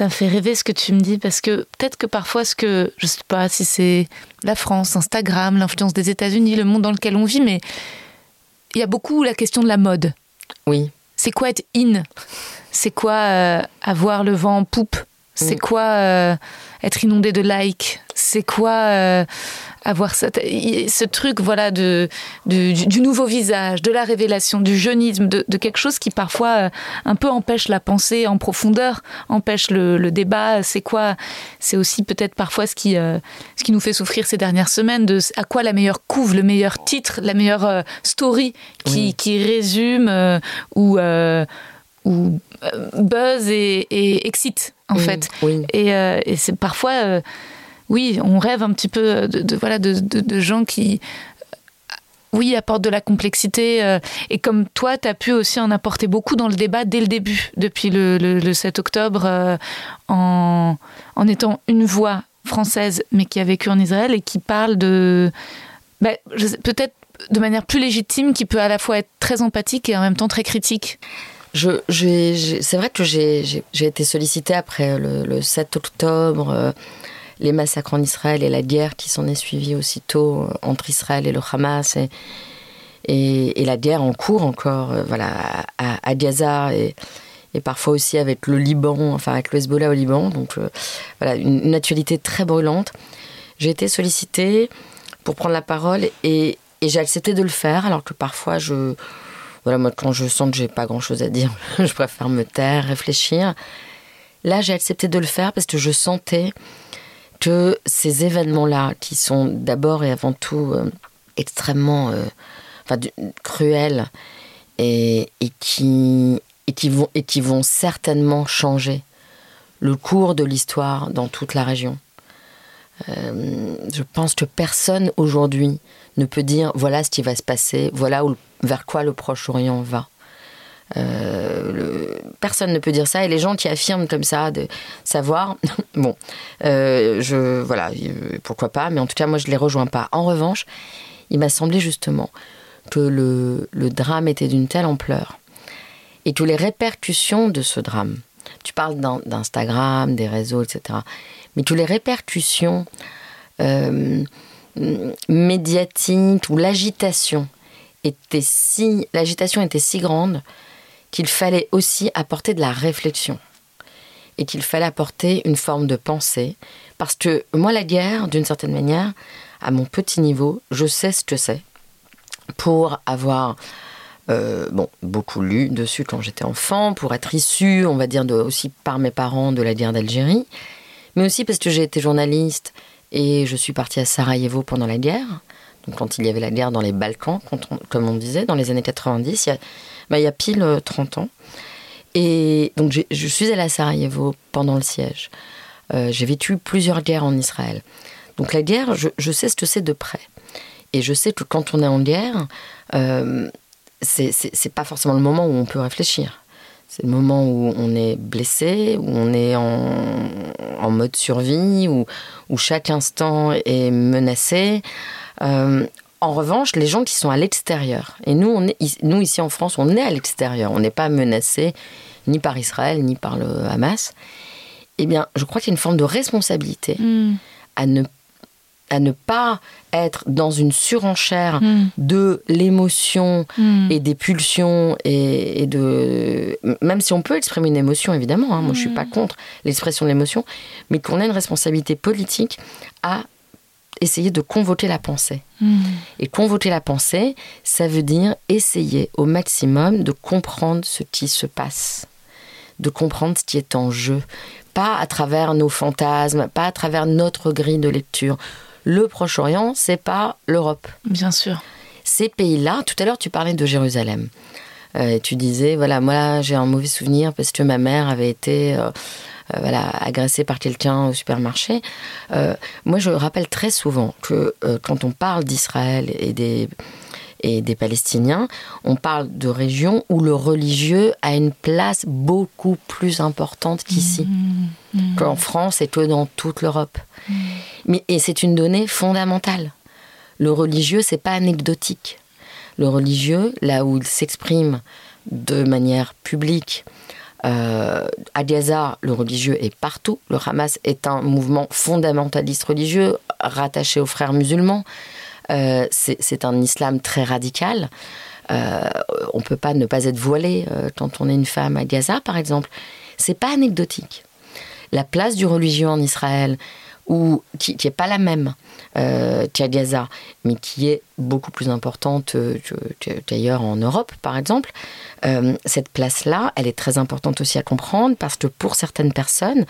Ça me fait rêver ce que tu me dis parce que peut-être que parfois ce que je sais pas si c'est la France, Instagram, l'influence des États-Unis, le monde dans lequel on vit, mais il y a beaucoup la question de la mode. Oui, C'est quoi être in? C'est quoi euh, avoir le vent en poupe? C'est Mm. quoi euh, être inondé de likes? C'est quoi euh, avoir cette- ce truc voilà de, du, du nouveau visage, de la révélation, du jeunisme, de, de quelque chose qui parfois euh, un peu empêche la pensée en profondeur, empêche le, le débat. C'est quoi C'est aussi peut-être parfois ce qui, euh, ce qui nous fait souffrir ces dernières semaines de à quoi la meilleure couve, le meilleur titre, la meilleure euh, story qui, Oui. qui résume euh, ou, ou buzz et, et excite en oui, fait. Oui. Et, et c'est parfois, oui, on rêve un petit peu de, voilà, de, de- gens qui, oui, apportent de la complexité. euh, et comme toi, tu as pu aussi en apporter beaucoup dans le débat dès le début, depuis le, le- le 7 octobre, euh, en, en étant une voix française, mais qui a vécu en Israël et qui parle de. je sais- Peut-être de manière plus légitime, qui peut à la fois être très empathique et en même temps très critique. Je, j'ai- c'est vrai que j'ai, été sollicitée après le, le 7 octobre, euh, les massacres en Israël et la guerre qui s'en est suivie aussitôt euh, entre Israël et le Hamas et, la guerre en cours encore, euh, voilà, à, Gaza et, parfois aussi avec le Liban, enfin avec le Hezbollah au Liban. Donc euh, voilà, une, actualité très brûlante. J'ai été sollicitée pour prendre la parole et, et j'ai accepté de le faire alors que parfois je voilà, moi, quand je sens que j'ai pas grand chose à dire, je préfère me taire, réfléchir. Là, j'ai accepté de le faire parce que je sentais que ces événements-là, qui sont d'abord et avant tout euh, extrêmement euh, enfin, cruels et qui vont certainement changer le cours de l'histoire dans toute la région. Euh, je pense que personne aujourd'hui ne peut dire voilà ce qui va se passer, voilà où, vers quoi le Proche-Orient va. Euh, personne ne peut dire ça et les gens qui affirment comme ça de savoir, bon, euh, je voilà, pourquoi pas, mais en tout cas moi je les rejoins pas. En revanche, il m'a semblé justement que le, drame était d'une telle ampleur et que les répercussions de ce drame, tu parles d'in- d'Instagram, des réseaux, etc., mais que les répercussions euh, médiatiques ou l'agitation était si l'agitation était si grande qu'il fallait aussi apporter de la réflexion et qu'il fallait apporter une forme de pensée parce que moi la guerre d'une certaine manière à mon petit niveau je sais ce que c'est pour avoir euh, bon, beaucoup lu dessus quand j'étais enfant, pour être issu, on va dire, de, aussi par mes parents de la guerre d'Algérie, mais aussi parce que j'ai été journaliste Et je suis partie à Sarajevo pendant la guerre. Donc, quand il y avait la guerre dans les Balkans, comme on disait, dans les années 90, il y bah, il y a pile 30 ans. Et donc, je suis allée à Sarajevo pendant le siège. Euh, j'ai vécu plusieurs guerres en Israël. Donc la guerre, je, sais ce que c'est de près. Et je sais que quand on est en guerre, euh, c'est pas forcément le moment où on peut réfléchir. C'est le moment où on est blessé, où on est en, mode survie, où, où, chaque instant est menacé. Euh, en revanche, les gens qui sont à l'extérieur, et nous, on est, nous ici en France, on est à l'extérieur, on n'est pas menacé ni par Israël, ni par le Hamas eh bien, je crois qu'il y a une forme de responsabilité hmm. à, ne, à ne pas être dans une surenchère hmm. de l'émotion hmm. et des pulsions et, de même si on peut exprimer une émotion évidemment hein, moi je suis pas contre l'expression de l'émotion mais qu'on a une responsabilité politique à essayer de convoquer la pensée. Et convoquer la pensée, ça veut dire essayer au maximum de comprendre ce qui se passe, de comprendre ce qui est en jeu pas à travers nos fantasmes, pas à travers notre grille de lecture. Le Proche-Orient, c'est pas l'Europe. Bien sûr. Ces pays-là, tout à l'heure tu parlais de Jérusalem. Euh, tu disais, voilà, moi j'ai un mauvais souvenir parce que ma mère avait été euh, voilà, agressée par quelqu'un au supermarché. moi je rappelle très souvent que quand on parle d'Israël et des et des Palestiniens, on parle de régions où le religieux a une place beaucoup plus importante qu'ici, mmh, mmh. qu'en France et que dans toute l'Europe. Mmh. Mais et c'est une donnée fondamentale. Le religieux, c'est pas anecdotique. Le religieux, là où il s'exprime de manière publique, euh, à Gaza, le religieux est partout. Le Hamas est un mouvement fondamentaliste religieux rattaché aux frères musulmans. Euh, c'est un islam très radical. Euh, on ne peut pas ne pas être voilé euh, quand on est une femme à Gaza, par exemple. C'est pas anecdotique. La place du religieux en Israël, ou qui n'est pas la même qu'à Gaza, mais qui est beaucoup plus importante qu'ailleurs en Europe, par exemple, cette place-là, elle est très importante aussi à comprendre parce que pour certaines personnes,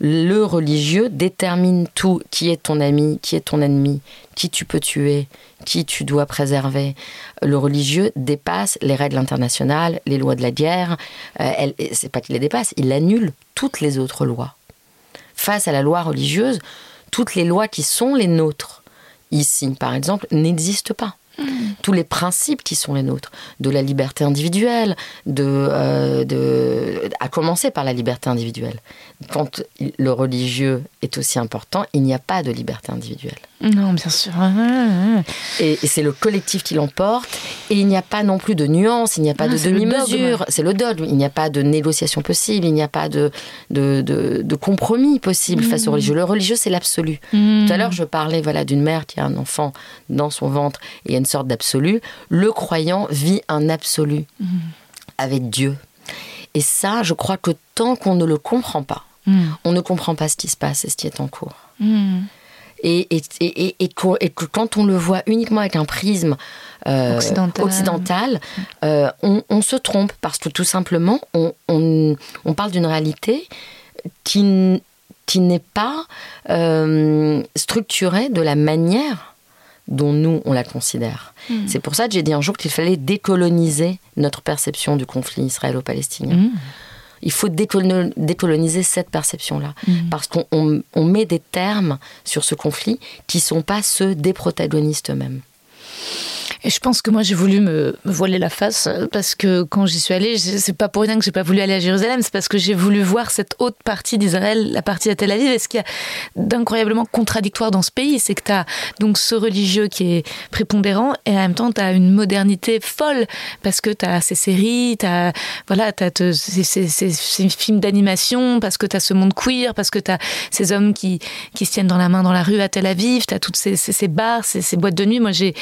le religieux détermine tout. Qui est ton ami, qui est ton ennemi, qui tu peux tuer, qui tu dois préserver. Le religieux dépasse les règles internationales, les lois de la guerre. Euh, c'est pas qu'il les dépasse, il annule toutes les autres lois. Face à la loi religieuse, toutes les lois qui sont les nôtres, ici par exemple, n'existent pas. Tous les principes qui sont les nôtres, de la liberté individuelle, de, euh, de, à commencer par la liberté individuelle. Quand le religieux est aussi important, il n'y a pas de liberté individuelle. Non, bien sûr. Et, c'est le collectif qui l'emporte. Et il n'y a pas non plus de nuance, il n'y a pas de demi-mesure. C'est le dogme. Il n'y a pas de négociation possible, il n'y a pas de, de, de, compromis possible face au mm. religieux. Le religieux, c'est l'absolu. Mm. Tout à l'heure, je parlais voilà, d'une mère qui a un enfant dans son ventre et il y a une sorte d'absolu. Le croyant vit un absolu mm. avec Dieu. Et ça, je crois que tant qu'on ne le comprend pas, on ne comprend pas ce qui se passe et ce qui est en cours et, et, et, que, quand on le voit uniquement avec un prisme euh, occidental, euh, on, se trompe parce que tout simplement, on, on, parle d'une réalité qui, qui n'est pas euh, structurée de la manière dont nous, on la considère. Hmm. C'est pour ça que j'ai dit un jour qu'il fallait décoloniser notre perception du conflit israélo-palestinien. Hmm il faut décoloniser cette perception-là. Mm. Parce qu'on met des termes sur ce conflit qui ne sont pas ceux des protagonistes eux-mêmes. Et je pense que moi j'ai voulu me, voiler la face euh, parce que quand j'y suis allée, c'est pas pour rien que j'ai pas voulu aller à Jérusalem, c'est parce que j'ai voulu voir cette haute partie d'Israël, la partie à Tel Aviv. Et ce qu'il y a d'incroyablement contradictoire dans ce pays, c'est que tu as donc ce religieux qui est prépondérant et en même temps tu as une modernité folle parce que tu as ces séries, tu as voilà, as ces, ces, films d'animation, parce que tu as ce monde queer, parce que tu as ces hommes qui, qui se tiennent dans la main dans la rue à Tel Aviv, tu as toutes ces, ces, bars, ces, boîtes de nuit. Moi j'ai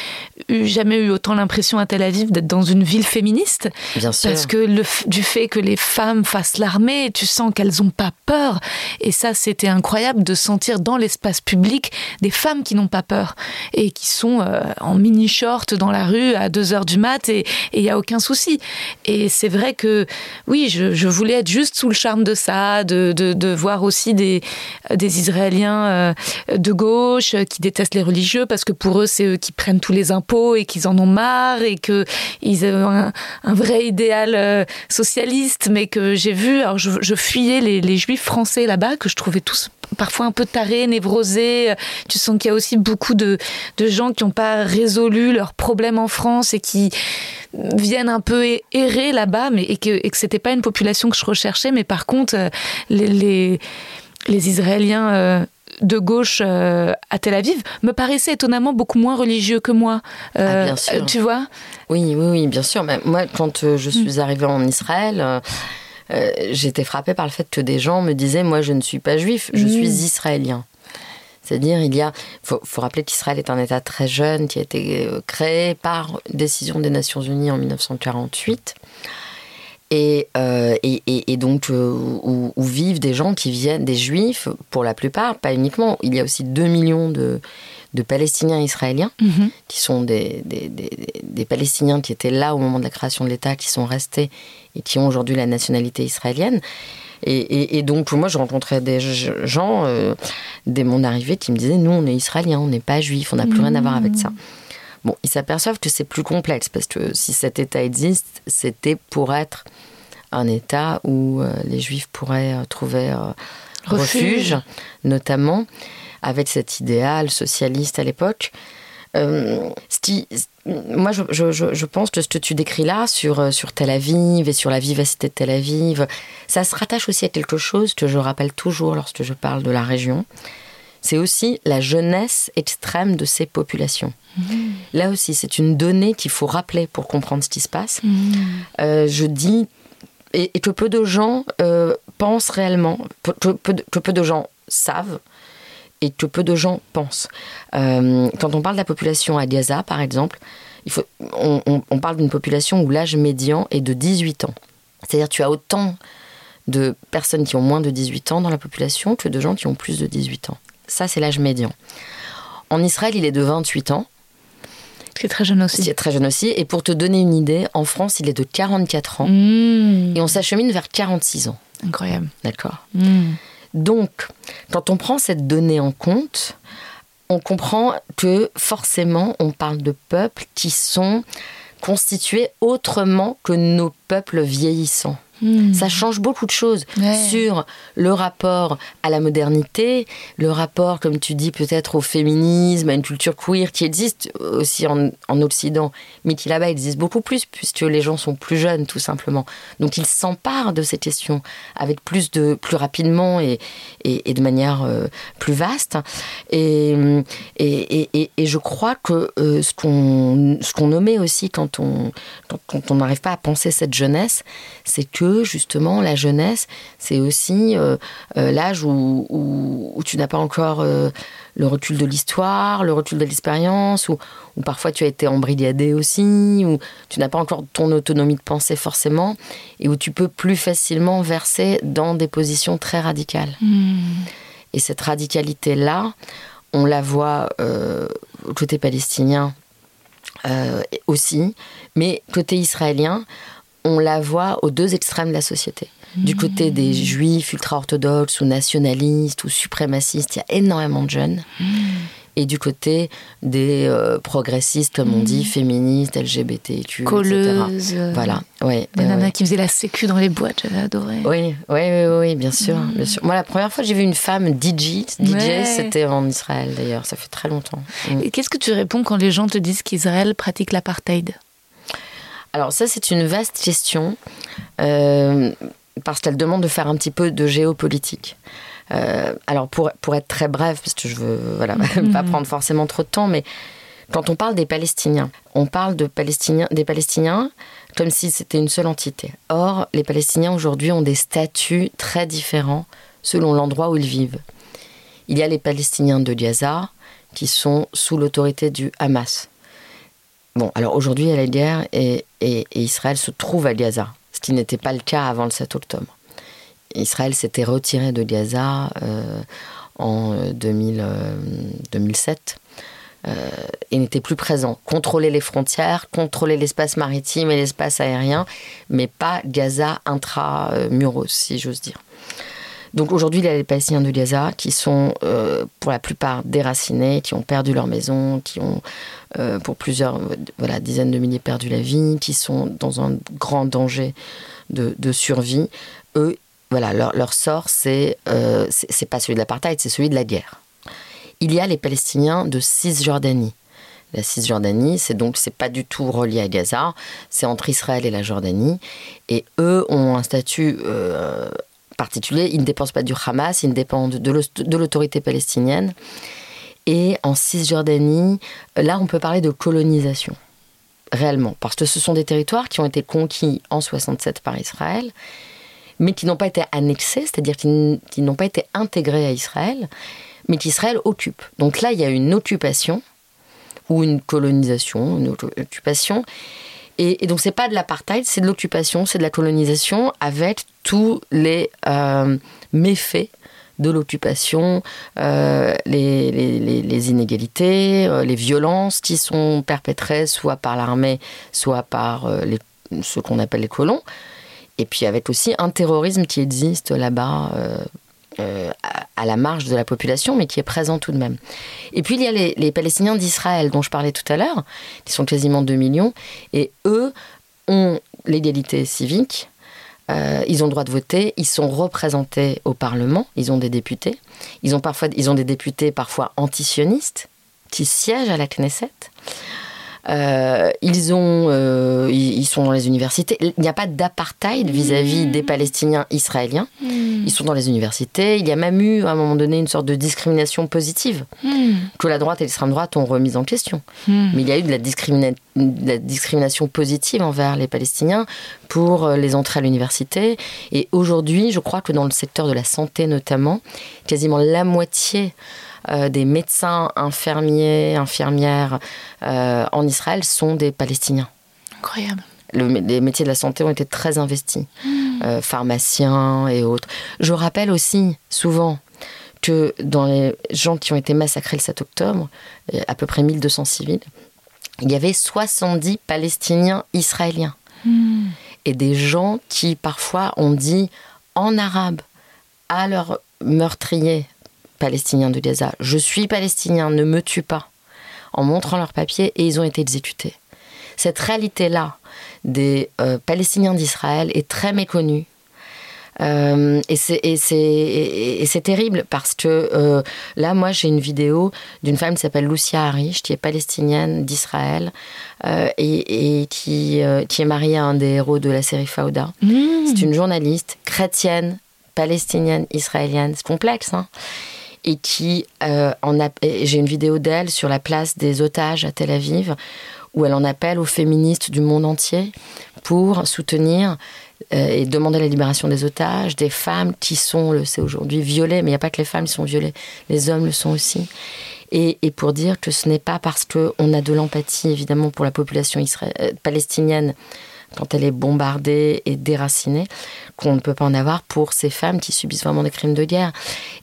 eu jamais eu autant l'impression à Tel Aviv d'être dans une ville féministe. Bien sûr. Parce que le, du fait que les femmes fassent l'armée, tu sens qu'elles n'ont pas peur. Et ça, c'était incroyable de sentir dans l'espace public des femmes qui n'ont pas peur et qui sont euh, en mini-short dans la rue à 2 heures du mat et il n'y a aucun souci. Et c'est vrai que, oui, je, je, voulais être juste sous le charme de ça, de, de, de voir aussi des, des Israéliens euh, de gauche qui détestent les religieux parce que pour eux, c'est eux qui prennent tous les impôts et qu'ils en ont marre et qu'ils ont un, un, vrai idéal euh, socialiste, mais que j'ai vu, alors je, fuyais les, juifs français là-bas, que je trouvais tous parfois un peu tarés, névrosés. Tu sens qu'il y a aussi beaucoup de, gens qui n'ont pas résolu leurs problèmes en France et qui viennent un peu errer là-bas, mais et que, et que c'était pas une population que je recherchais, mais par contre euh, les Israéliens euh, de gauche euh, à Tel Aviv me paraissaient étonnamment beaucoup moins religieux que moi. Euh, ah, bien sûr. Tu vois? Oui, oui, oui, bien sûr. Mais moi, quand euh, je suis arrivée en Israël, euh, j'étais frappée par le fait que des gens me disaient Moi, je ne suis pas juif, je mm. suis israélien. C'est-à-dire, il y a. faut, faut rappeler qu'Israël est un État très jeune qui a été créé par décision des Nations Unies en 1948. Et, euh, et, et, et, donc euh, où, où, vivent des gens qui viennent, des juifs pour la plupart, pas uniquement. Il y a aussi 2 millions de, de Palestiniens israéliens, mm -hmm. qui sont des, des, des, des, Palestiniens qui étaient là au moment de la création de l'État, qui sont restés et qui ont aujourd'hui la nationalité israélienne. Et, et, donc, moi, je rencontrais des gens, euh, dès mon arrivée, qui me disaient Nous, on est israéliens, on n'est pas juifs, on n'a plus rien à voir avec ça. Bon, ils s'aperçoivent que c'est plus complexe, parce que si cet État existe, c'était pour être un État où euh, les Juifs pourraient euh, trouver euh, refuge. refuge, notamment avec cet idéal socialiste à l'époque. Euh, moi, je, je, je, pense que ce que tu décris là sur, sur Tel Aviv et sur la vivacité de Tel Aviv, ça se rattache aussi à quelque chose que je rappelle toujours lorsque je parle de la région. C'est aussi la jeunesse extrême de ces populations. Mmh. Là aussi, c'est une donnée qu'il faut rappeler pour comprendre ce qui se passe. Mmh. Euh, je dis et, et, que peu de gens euh, pensent réellement, que peu, de, que peu de gens savent et que peu de gens pensent. Euh, quand on parle de la population à Gaza, par exemple, il faut, on, on, on parle d'une population où l'âge médian est de 18 ans. C'est-à-dire tu as autant de personnes qui ont moins de 18 ans dans la population que de gens qui ont plus de 18 ans. Ça, c'est l'âge médian. En Israël, il est de 28 ans. C'est très jeune aussi. C'est très jeune aussi. Et pour te donner une idée, en France, il est de 44 ans. Mmh. Et on s'achemine vers 46 ans. Incroyable. D'accord. Mmh. Donc, quand on prend cette donnée en compte, on comprend que forcément, on parle de peuples qui sont constitués autrement que nos peuples vieillissants. Mmh. Ça change beaucoup de choses ouais. sur le rapport à la modernité, le rapport, comme tu dis, peut-être au féminisme, à une culture queer qui existe aussi en, en Occident, mais qui là-bas existe beaucoup plus, puisque les gens sont plus jeunes, tout simplement. Donc ils s'emparent de ces questions avec plus de plus rapidement et, et, et de manière euh, plus vaste. Et, et, et, je crois que euh, ce qu'on qu'on nommait aussi quand on quand on n'arrive pas à penser cette jeunesse, c'est que justement la jeunesse, c'est aussi euh, euh, l'âge où, où, où, tu n'as pas encore euh, le recul de l'histoire, le recul de l'expérience, ou, parfois tu as été embrigadé aussi, ou tu n'as pas encore ton autonomie de pensée forcément, et où tu peux plus facilement verser dans des positions très radicales. Mmh. Et cette radicalité-là, on la voit euh, côté palestinien euh, aussi, mais côté israélien, on la voit aux deux extrêmes de la société. Du Mmh. côté des juifs ultra-orthodoxes ou nationalistes ou suprémacistes, il y a énormément de jeunes. Mmh. Et du côté des euh, progressistes, comme on dit, féministes, LGBTQ, Colleuses, etc. Voilà, ouais. Nanas ouais. qui faisaient la sécu dans les boîtes, j'avais adoré. Oui, oui, oui, oui, bien sûr, mmh. bien sûr. Moi, la première fois que j'ai vu une femme DJ, DJ Ouais. c'était en Israël d'ailleurs, ça fait très longtemps. Et qu'est-ce que tu réponds quand les gens te disent qu'Israël pratique l'apartheid? Alors ça, c'est une vaste question, euh, parce qu'elle demande de faire un petit peu de géopolitique. Euh, alors pour, pour être très bref, parce que je veux voilà, Mmh. pas prendre forcément trop de temps, mais quand on parle des Palestiniens, on parle de Palestiniens, des Palestiniens comme si c'était une seule entité. Or, les Palestiniens aujourd'hui ont des statuts très différents selon l'endroit où ils vivent. Il y a les Palestiniens de Gaza qui sont sous l'autorité du Hamas. Bon, alors aujourd'hui, il y a la guerre et, et, Israël se trouve à Gaza, ce qui n'était pas le cas avant le 7 octobre. Israël s'était retiré de Gaza euh, en 2000, euh, 2007 euh, et n'était plus présent. Contrôler les frontières, contrôler l'espace maritime et l'espace aérien, mais pas Gaza intra-muros, si j'ose dire. Donc aujourd'hui, il y a les Palestiniens de Gaza qui sont euh, pour la plupart déracinés, qui ont perdu leur maison, qui ont euh, pour plusieurs voilà, dizaines de milliers perdu la vie, qui sont dans un grand danger de, survie. Eux, voilà, leur, sort, c'est euh, c'est pas celui de l'apartheid, c'est celui de la guerre. Il y a les Palestiniens de Cisjordanie. La Cisjordanie, c'est donc c'est pas du tout relié à Gaza, c'est entre Israël et la Jordanie, et eux ont un statut euh, particulier. Ils ne dépendent pas du Hamas, ils dépendent de l'autorité palestinienne. Et en Cisjordanie, là, on peut parler de colonisation, réellement, parce que ce sont des territoires qui ont été conquis en 67 par Israël, mais qui n'ont pas été annexés, c'est-à-dire qui n'ont pas été intégrés à Israël, mais qu'Israël occupe. Donc là, il y a une occupation ou une colonisation, une occupation et, donc, c'est pas de l'apartheid, c'est de l'occupation, c'est de la colonisation avec tous les euh, méfaits de l'occupation, euh, les, les, inégalités, euh, les violences qui sont perpétrées soit par l'armée, soit par les, ce qu'on appelle les colons. Et puis avec aussi un terrorisme qui existe là-bas euh, à la marge de la population, mais qui est présent tout de même. Et puis il y a les, Palestiniens d'Israël dont je parlais tout à l'heure, qui sont quasiment 2 millions, et eux ont l'égalité civique, euh, ils ont le droit de voter, ils sont représentés au Parlement, ils ont des députés, ils ont, parfois, ils ont des députés parfois antisionistes qui siègent à la Knesset. Euh, ils, ont, euh, ils, sont dans les universités. Il n'y a pas d'apartheid vis-à-vis des Palestiniens israéliens. Hmm. Ils sont dans les universités. Il y a même eu, à un moment donné, une sorte de discrimination positive hmm. que la droite et l'extrême droite ont remise en question. Mais il y a eu de la, de la, discrimination positive envers les Palestiniens pour euh, les entrées à l'université. Et aujourd'hui, je crois que dans le secteur de la santé notamment, quasiment la moitié euh, des médecins, infirmiers, infirmières euh, en Israël sont des Palestiniens. Incroyable. les métiers de la santé ont été très investis, hmm. euh, pharmaciens et autres. Je rappelle aussi souvent que dans les gens qui ont été massacrés le 7 octobre, à peu près 1200 civils, il y avait 70 Palestiniens israéliens. Hmm. Et des gens qui parfois ont dit en arabe à leurs meurtriers palestiniens de Gaza, je suis palestinien, ne me tue pas, en montrant leurs papiers, et ils ont été exécutés. Cette réalité-là des euh, Palestiniens d'Israël est très méconnue. Euh, et c'est terrible parce que euh, là, moi, j'ai une vidéo d'une femme qui s'appelle Lucia Harish, qui est palestinienne d'Israël et, qui, qui est mariée à un des héros de la série Fauda. Mmh. C'est une journaliste chrétienne, palestinienne, israélienne. C'est complexe, hein et qui euh, j'ai une vidéo d'elle sur la place des otages à Tel Aviv où elle en appelle aux féministes du monde entier pour soutenir euh, et demander la libération des otages, des femmes qui sont, le sait aujourd'hui, violées, mais il n'y a pas que les femmes qui sont violées, les hommes le sont aussi. Et, et pour dire que ce n'est pas parce qu'on a de l'empathie, évidemment, pour la population euh, palestinienne quand elle est bombardée et déracinée, qu'on ne peut pas en avoir pour ces femmes qui subissent vraiment des crimes de guerre.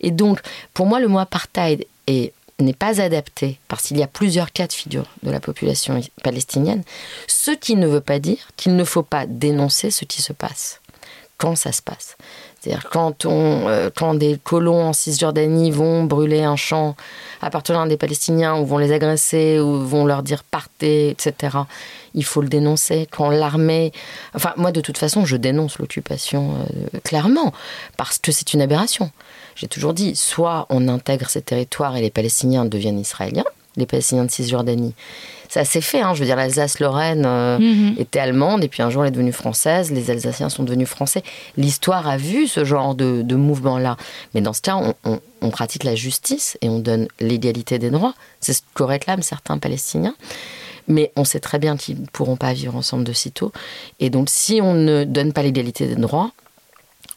Et donc, pour moi, le mot apartheid n'est pas adapté parce qu'il y a plusieurs cas de figure de la population palestinienne, ce qui ne veut pas dire qu'il ne faut pas dénoncer ce qui se passe quand ça se passe. C'est-à-dire quand, euh, quand des colons en Cisjordanie vont brûler un champ appartenant à des Palestiniens ou vont les agresser ou vont leur dire partez, etc., il faut le dénoncer. Quand l'armée... Enfin, moi, de toute façon, je dénonce l'occupation euh, clairement parce que c'est une aberration. J'ai toujours dit, soit on intègre ces territoires et les Palestiniens deviennent israéliens, les Palestiniens de Cisjordanie, ça s'est fait. Hein. Je veux dire, l'Alsace-Lorraine euh, mhm. était allemande et puis un jour elle est devenue française. Les Alsaciens sont devenus français. L'histoire a vu ce genre de, mouvement-là. Mais dans ce cas, on, pratique la justice et on donne l'égalité des droits. C'est ce que réclament certains Palestiniens. Mais on sait très bien qu'ils ne pourront pas vivre ensemble de sitôt. Et donc, si on ne donne pas l'égalité des droits,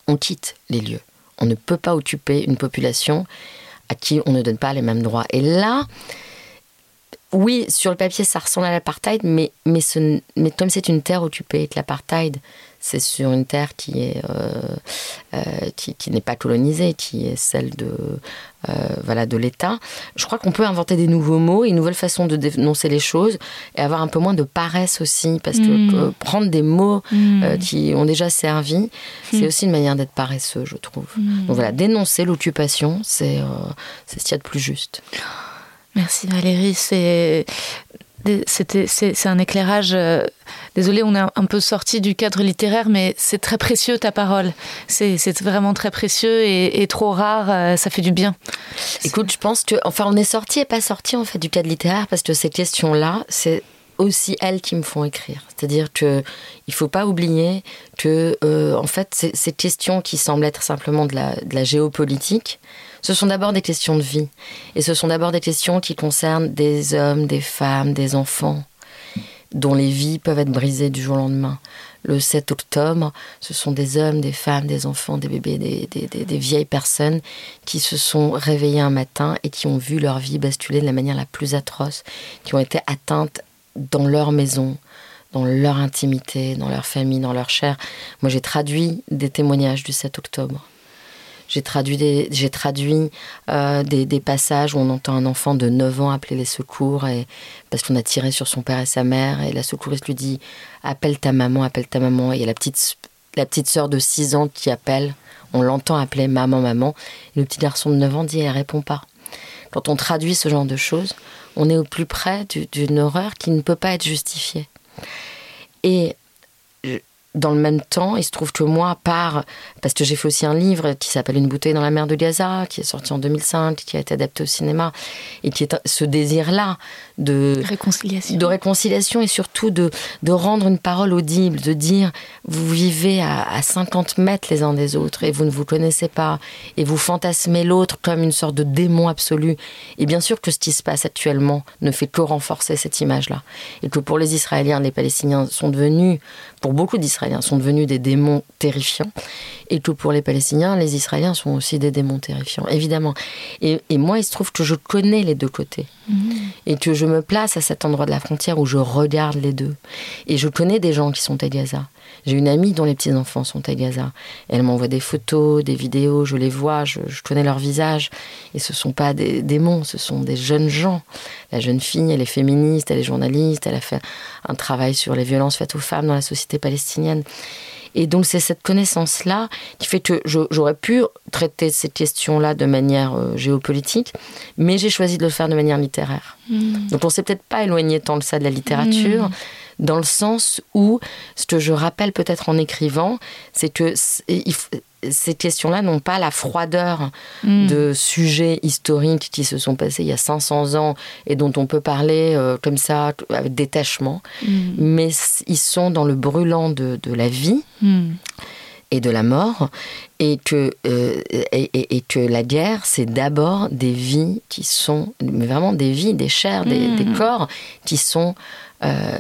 on quitte les lieux. On ne peut pas occuper une population à qui on ne donne pas les mêmes droits. Et là, oui, sur le papier, ça ressemble à l'apartheid, mais, mais, ce, mais comme c'est une terre occupée et que l'apartheid, c'est sur une terre qui est euh, euh, qui, qui n'est pas colonisée, qui est celle de euh, voilà de l'État. Je crois qu'on peut inventer des nouveaux mots, une nouvelle façon de dénoncer les choses et avoir un peu moins de paresse aussi, parce que Mm. prendre des mots Mm. qui ont déjà servi, c'est aussi une manière d'être paresseux, je trouve. Mm. Donc voilà, dénoncer l'occupation, c'est c'est ce qu'il y a de plus juste. Merci Valérie, c'est c'est un éclairage. euh, Désolée, on est un- peu sorti du cadre littéraire, mais c'est très précieux ta parole. C'est vraiment très précieux et, et trop rare. euh, Ça fait du bien. Écoute, je pense que, enfin, on est sorti et pas sorti en fait du cadre littéraire parce que ces questions-là, c'est aussi elles qui me font écrire. C'est-à-dire que il faut pas oublier que, euh, en fait, ces, questions qui semblent être simplement de la, géopolitique, ce sont d'abord des questions de vie, et ce sont d'abord des questions qui concernent des hommes, des femmes, des enfants dont les vies peuvent être brisées du jour au lendemain. Le 7 octobre, ce sont des hommes, des femmes, des enfants, des bébés, des- des vieilles personnes qui se sont réveillées un matin et qui ont vu leur vie basculer de la manière la plus atroce, qui ont été atteintes dans leur maison, dans leur intimité, dans leur famille, dans leur chair. Moi, j'ai traduit des témoignages du 7 octobre. J'ai traduit, des, j'ai traduit euh, des, passages où on entend un enfant de 9 ans appeler les secours parce qu'on a tiré sur son père et sa mère. Et la secouriste lui dit Appelle ta maman, appelle ta maman. Et il y a la petite, la petite sœur de 6 ans qui appelle. On l'entend appeler maman, maman. Le petit garçon de 9 ans dit Elle répond pas. Quand on traduit ce genre de choses, on est au plus près du- d'une horreur qui ne peut pas être justifiée. Et dans le même temps, il se trouve que moi, par parce que j'ai fait aussi un livre qui s'appelle Une bouteille dans la mer de Gaza, qui est sorti en 2005, qui a été adapté au cinéma, et qui est ce désir-là de Réconciliation. de réconciliation et surtout de, de rendre une parole audible, de dire vous vivez à, à 50 mètres les uns des autres et vous ne vous connaissez pas et vous fantasmez l'autre comme une sorte de démon absolu. Et bien sûr que ce qui se passe actuellement ne fait que renforcer cette image-là. Et que pour les Israéliens, les Palestiniens sont devenus, pour beaucoup d'Israéliens, sont devenus des démons terrifiants. Et que pour les Palestiniens, les Israéliens sont aussi des démons terrifiants, évidemment. Et, et moi, il se trouve que je connais les deux côtés et que je me place à cet endroit de la frontière où je regarde les deux. Et je connais des gens qui sont à Gaza. J'ai une amie dont les petits-enfants sont à Gaza. Elle m'envoie des photos, des vidéos, je les vois, je, je connais leur visage. Et ce ne sont pas des démons, ce sont des jeunes gens. La jeune fille, elle est féministe, elle est journaliste, elle a fait un travail sur les violences faites aux femmes dans la société palestinienne. Et donc c'est cette connaissance-là qui fait que j'aurais pu traiter ces questions-là de manière euh, géopolitique, mais j'ai choisi de le faire de manière littéraire. Donc on s'est peut-être pas éloigné tant de ça de la littérature, dans le sens où ce que je rappelle peut-être en écrivant, c'est que ces questions-là n'ont pas la froideur de sujets historiques qui se sont passés il y a 500 ans et dont on peut parler euh, comme ça avec détachement, mais c- ils sont dans le brûlant de, de la vie Hmm. et de la mort, et que, euh, et, et- et que la guerre, c'est d'abord des vies qui sont, mais vraiment des vies, des chairs, des, des corps qui sont euh,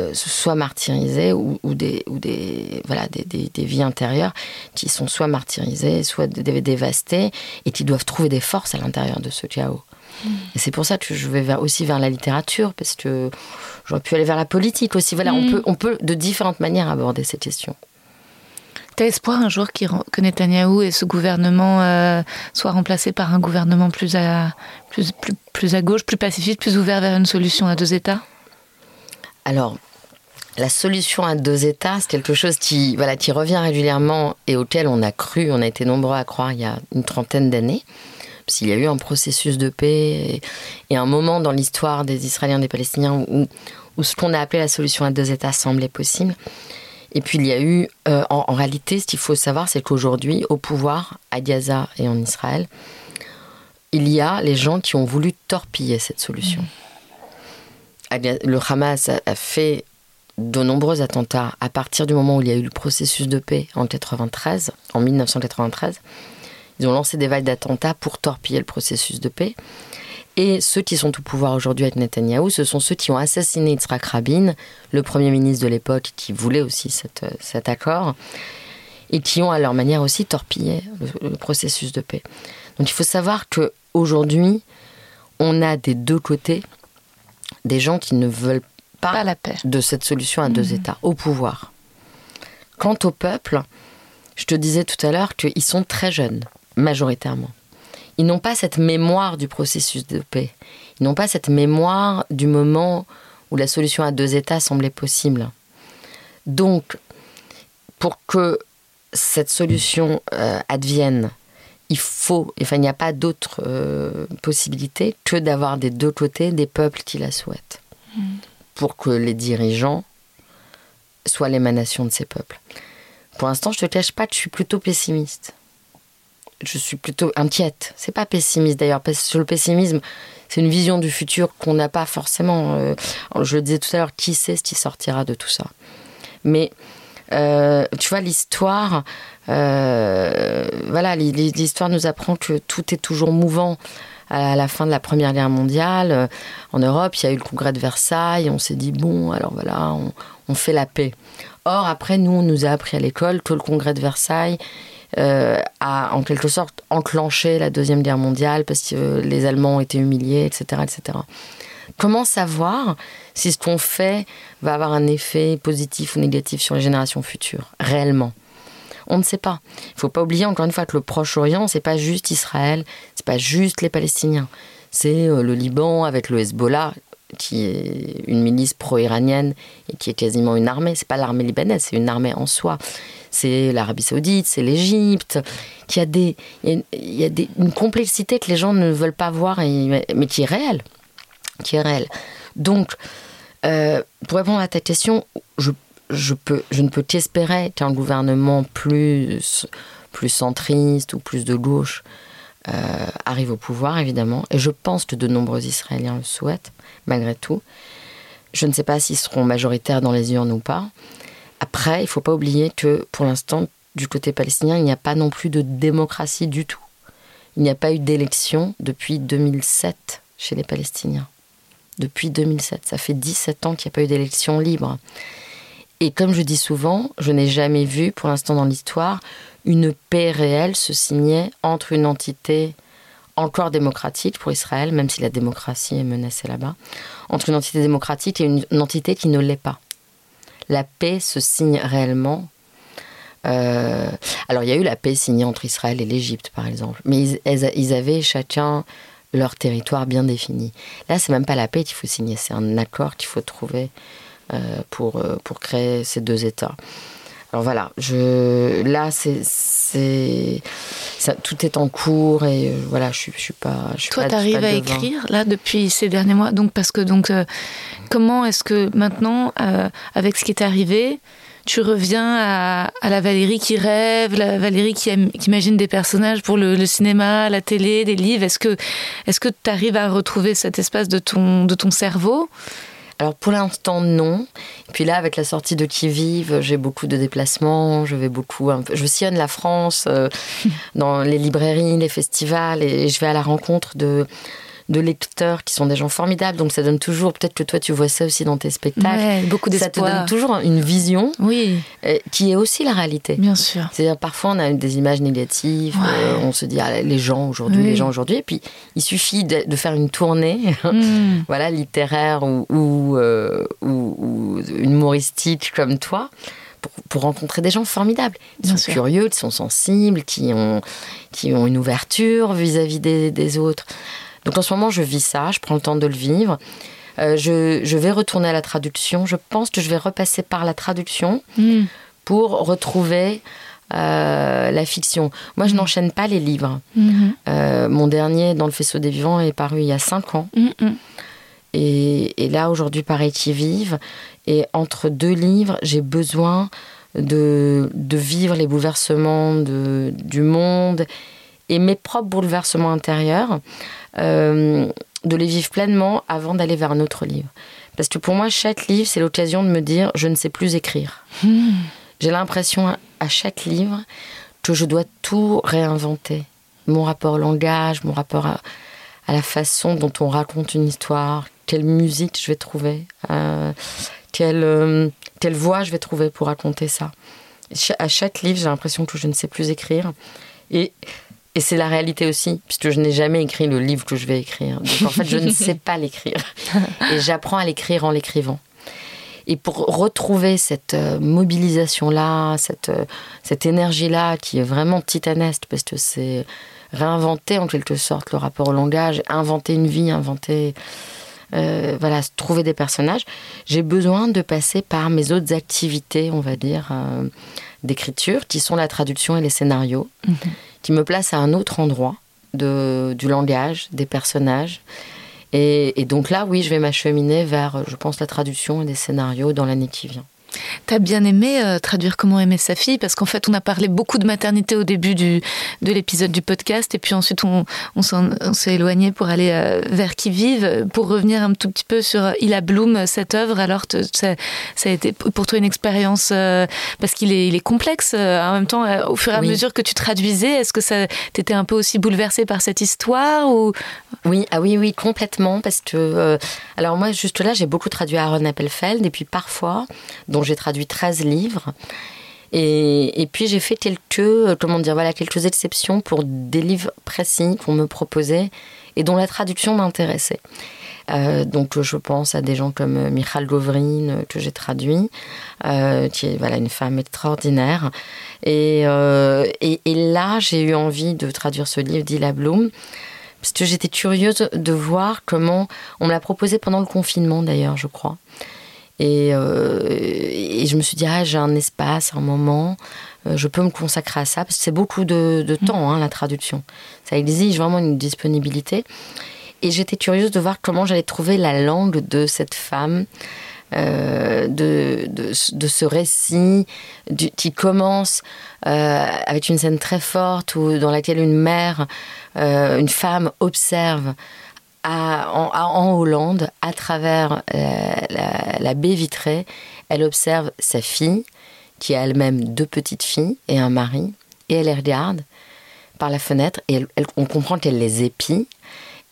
euh, soit martyrisés ou, ou des, ou des, voilà, des, des- des vies intérieures qui sont soit martyrisées, soit dé- dé- dévastées, et qui doivent trouver des forces à l'intérieur de ce chaos. Et c'est pour ça que je vais vers- aussi vers la littérature, parce que j'aurais pu aller vers la politique aussi. Voilà, on, peut, on peut de différentes manières aborder ces questions. T'as espoir un jour que Netanyahou et ce gouvernement euh, soient remplacés par un gouvernement plus à, plus, plus, plus à gauche, plus pacifiste, plus ouvert vers une solution à deux États? Alors, la solution à deux États, c'est quelque chose qui, voilà, qui revient régulièrement et auquel on a cru, on a été nombreux à croire il y a une trentaine d'années. S'il y a eu un processus de paix et, et un moment dans l'histoire des Israéliens et des Palestiniens où, où ce qu'on a appelé la solution à deux États semblait possible. Et puis il y a eu, euh, en, en réalité, ce qu'il faut savoir, c'est qu'aujourd'hui, au pouvoir, à Gaza et en Israël, il y a les gens qui ont voulu torpiller cette solution. Le Hamas a, a fait de nombreux attentats à partir du moment où il y a eu le processus de paix en 93, en 1993. Ils ont lancé des vagues d'attentats pour torpiller le processus de paix. Et ceux qui sont au pouvoir aujourd'hui avec Netanyahou, ce sont ceux qui ont assassiné Yitzhak Rabin, le premier ministre de l'époque, qui voulait aussi cette- cet accord, et qui ont à leur manière aussi torpillé le, le processus de paix. Donc il faut savoir que aujourd'hui, on a des deux côtés des gens qui ne veulent pas, Pas la paix. de cette solution à deux États, au pouvoir. Quant au peuple, je te disais tout à l'heure qu'ils sont très jeunes, majoritairement. Ils n'ont pas cette mémoire du processus de paix. Ils n'ont pas cette mémoire du moment où la solution à deux États semblait possible. Donc, pour que cette solution euh, advienne, il faut, enfin, il n'y a pas d'autre euh, possibilité que d'avoir des deux côtés des peuples qui la souhaitent, pour que les dirigeants soient l'émanation de ces peuples. Pour l'instant, je te cache pas que je suis plutôt pessimiste. Je suis plutôt inquiète. C'est pas pessimiste d'ailleurs, parce que le pessimisme, c'est une vision du futur qu'on n'a pas forcément. euh, je le disais tout à l'heure, qui sait ce qui sortira de tout ça. Mais euh, tu vois, l'histoire, euh, voilà, l'hi- l'hi- l'histoire nous apprend que tout est toujours mouvant. À la fin de la Première Guerre mondiale, euh, en Europe, il y a eu le congrès de Versailles. On s'est dit bon, alors voilà, on, fait la paix. Or, après, nous, on nous a appris à l'école que le congrès de Versailles euh, a en quelque sorte enclenché la Deuxième Guerre mondiale parce que les Allemands ont été humiliés, etc., etc. Comment savoir si ce qu'on fait va avoir un effet positif ou négatif sur les générations futures, réellement? On ne sait pas. Il faut pas oublier encore une fois que le Proche-Orient, c'est pas juste Israël, c'est pas juste les Palestiniens, c'est euh, le Liban avec le Hezbollah qui est une milice pro-iranienne et qui est quasiment une armée. C'est pas l'armée libanaise, c'est une armée en soi. C'est l'Arabie Saoudite, c'est l'Égypte, qui a des, il y a, des, une complexité que les gens ne veulent pas voir, et- mais qui est réelle, qui est réelle. Donc, euh, pour répondre à ta question, je, je, ne peux qu'espérer qu'un gouvernement plus, plus centriste ou plus de gauche euh, arrive au pouvoir, évidemment. Et je pense que de nombreux Israéliens le souhaitent, malgré tout. Je ne sais pas s'ils seront majoritaires dans les urnes ou pas. Après, il ne faut pas oublier que pour l'instant, du côté palestinien, il n'y a pas non plus de démocratie du tout. Il n'y a pas eu d'élection depuis 2007 chez les Palestiniens. Depuis 2007. Ça fait 17 ans qu'il n'y a pas eu d'élection libre. Et comme je dis souvent, je n'ai jamais vu, pour l'instant dans l'histoire, une paix réelle se signer entre une entité encore démocratique pour Israël, même si la démocratie est menacée là-bas, entre une entité démocratique et une, entité qui ne l'est pas. La paix se signe réellement. euh, alors, il y a eu la paix signée entre Israël et l'Égypte, par exemple, mais ils, ils avaient chacun leur territoire bien défini. Là, c'est même pas la paix qu'il faut signer, c'est un accord qu'il faut trouver pour, euh, pour créer ces deux États. Alors voilà, je, là, c'est, c'est, ça, tout est en cours et euh, voilà, je je suis pas. Je suis Toi, tu arrives à écrire là depuis ces derniers mois. Donc, parce que donc, euh, comment est-ce que maintenant, euh, avec ce qui est arrivé, tu reviens à, à la Valérie qui rêve, la Valérie qui, am- qui imagine des personnages pour le, le cinéma, la télé, des livres? Est-ce que est-ce que tu arrives à retrouver cet espace de ton de ton cerveau? Alors pour l'instant non. Et puis là avec la sortie de Qui vive, j'ai beaucoup de déplacements, je vais beaucoup, je sillonne la France euh, dans les librairies, les festivals et je vais à la rencontre de de lecteurs qui sont des gens formidables. Donc ça donne toujours, peut-être que toi tu vois ça aussi dans tes spectacles. Ouais, beaucoup ça te d'espoir. donne toujours une vision Oui, euh, qui est aussi la réalité. bien sûr. C'est-à-dire parfois on a des images négatives, Ouais. euh, on se dit ah, les gens aujourd'hui, Oui. les gens aujourd'hui, et puis il suffit de, de faire une tournée, Mm. voilà littéraire ou, ou, euh, ou- ou humoristique comme toi. Pour, pour rencontrer des gens formidables, qui Bien sont sûr. curieux, qui sont sensibles, qui ont, qui ont une ouverture vis-à-vis des, des autres. Donc en ce moment, je vis ça, je prends le temps de le vivre. Euh, je, je vais retourner à la traduction. Je pense que je vais repasser par la traduction Mm. pour retrouver euh, la fiction. Moi, je n'enchaîne pas les livres. Mhm. Euh, mon dernier, Dans le faisceau des vivants, est paru il y a cinq ans. Et, et là, aujourd'hui, pareil, qui vive. Et entre deux livres, j'ai besoin de, de vivre les bouleversements de, du monde et mes propres bouleversements intérieurs, euh, de les vivre pleinement avant d'aller vers un autre livre. Parce que pour moi, chaque livre, c'est l'occasion de me dire, je ne sais plus écrire. J'ai l'impression à- chaque livre que je dois tout réinventer. Mon rapport au langage, mon rapport à, à la façon dont on raconte une histoire, quelle musique je vais trouver, euh, quelle, euh, quelle voix je vais trouver pour raconter ça. À chaque livre, j'ai l'impression que je ne sais plus écrire. Et Et c'est la réalité aussi, puisque je n'ai jamais écrit le livre que je vais écrire. Donc en fait, je ne sais pas l'écrire. Et j'apprends à l'écrire en l'écrivant. Et pour retrouver cette euh, mobilisation-là, cette, euh, cette énergie-là qui est vraiment titanesque, parce que c'est réinventer en quelque sorte le rapport au langage, inventer une vie, inventer euh, voilà, trouver des personnages, j'ai besoin de passer par mes autres activités, on va dire, euh, d'écriture, qui sont la traduction et les scénarios, mhm. Qui me placent à un autre endroit de, du langage, des personnages. Et, et donc là, oui, je vais m'acheminer vers, je pense, la traduction et des scénarios dans l'année qui vient. T'as bien aimé euh, traduire comment aimer sa fille parce qu'en fait on a parlé beaucoup de maternité au début du, de l'épisode du podcast et puis ensuite on, on s'est éloigné pour aller euh, vers qui vive. Pour revenir un tout petit peu sur Ila Bloom cette œuvre alors ça, ça, a été pour toi une expérience euh, parce qu'il est, il est complexe en même temps au fur et à mesure que tu traduisais est-ce que ça t'étais un peu aussi bouleversée par cette histoire ou? Oui ah oui oui complètement parce que alors moi juste là j'ai beaucoup traduit Aaron Appelfeld et puis parfois j'ai traduit 13 livres. Et, puis j'ai fait quelques, euh, comment dire, voilà, quelques exceptions pour des livres précis qu'on me proposait et dont la traduction m'intéressait. Euh, donc je pense à des gens comme euh, Michal Govrin que j'ai traduit, qui est voilà une femme extraordinaire. Et, et, là j'ai eu envie de traduire ce livre d'Ila Bloom parce que j'étais curieuse de voir comment on me l'a proposé pendant le confinement d'ailleurs, je crois. Euh, et, je me suis dit, ah, j'ai un espace, un moment, euh, je peux me consacrer à ça, parce que c'est beaucoup de, mm. temps, hein, la traduction. Ça exige vraiment une disponibilité. Et j'étais curieuse de voir comment j'allais trouver la langue de cette femme, euh, de, de, ce récit qui commence avec une scène très forte où, dans laquelle une mère, une femme observe en, Hollande, à travers euh, la, baie vitrée, elle observe sa fille, qui a elle-même deux petites filles et un mari, et elle les regarde par la fenêtre, et on comprend qu'elle les épie,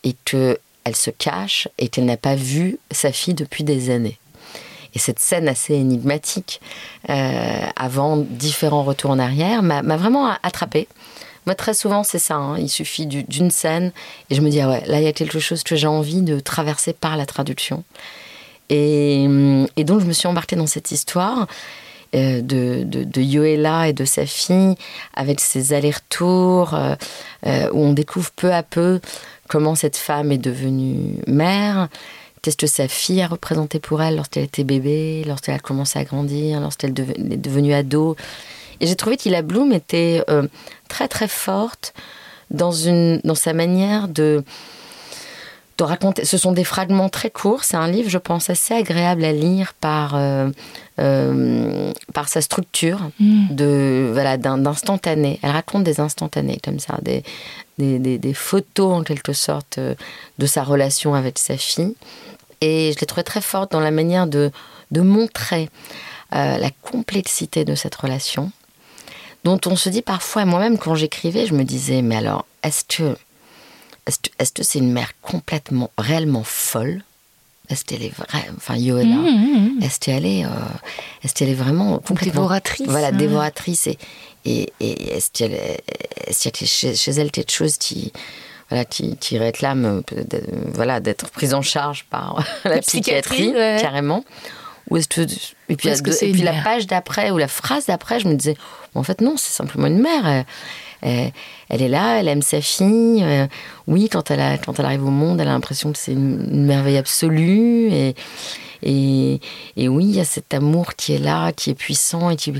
et qu'elle se cache, et qu'elle n'a pas vu sa fille depuis des années. Et cette scène assez énigmatique, euh, avant différents retours en arrière, m'a vraiment attrapée. Moi, très souvent, c'est ça. Hein. Il suffit d'une scène et je me dis, ah ouais, là, il y a quelque chose que j'ai envie de traverser par la traduction. Et, donc, je me suis embarquée dans cette histoire. Euh, de, de, Yoela et de sa fille, avec ses allers-retours, euh, euh, où on découvre peu à peu comment cette femme est devenue mère, qu'est-ce que sa fille a représenté pour elle lorsqu'elle était bébé, lorsqu'elle a commencé à grandir, lorsqu'elle est devenue ado. Et j'ai trouvé qu'Ila Bloom était euh, très très forte dans, une, dans sa manière de, de raconter. Ce sont des fragments très courts. C'est un livre, je pense, assez agréable à lire par, euh, euh, par sa structure mm. de voilà d'instantané. Elle raconte des instantanés comme ça, des, des, des, photos en quelque sorte de sa relation avec sa fille. Et je l'ai trouvée très forte dans la manière de, de montrer la complexité de cette relation dont on se dit parfois, moi-même quand j'écrivais, je me disais, mais alors, est-ce que est-ce que c'est une mère complètement, réellement folle? Est-ce qu'elle est vraie? Enfin, Yoda, mmh, mmh, mmh. est-ce qu'elle est, euh, est-ce qu'elle est vraiment complètement dévoratrice Voilà, dévoratrice et et, est-ce qu'il y a chez, elle quelque chose qui voilà, qui, qui réclame euh, voilà, d'être prise en charge par la, psychiatrie, carrément? Est-ce que et puis, et puis la page d'après ou la phrase d'après, je me disais en fait non, c'est simplement une mère. Elle, est là, elle aime sa fille. Euh, oui, quand elle, a, quand elle arrive au monde, elle a l'impression que c'est une, merveille absolue. Et, et, et, oui, il y a cet amour qui est là, qui est puissant et qui,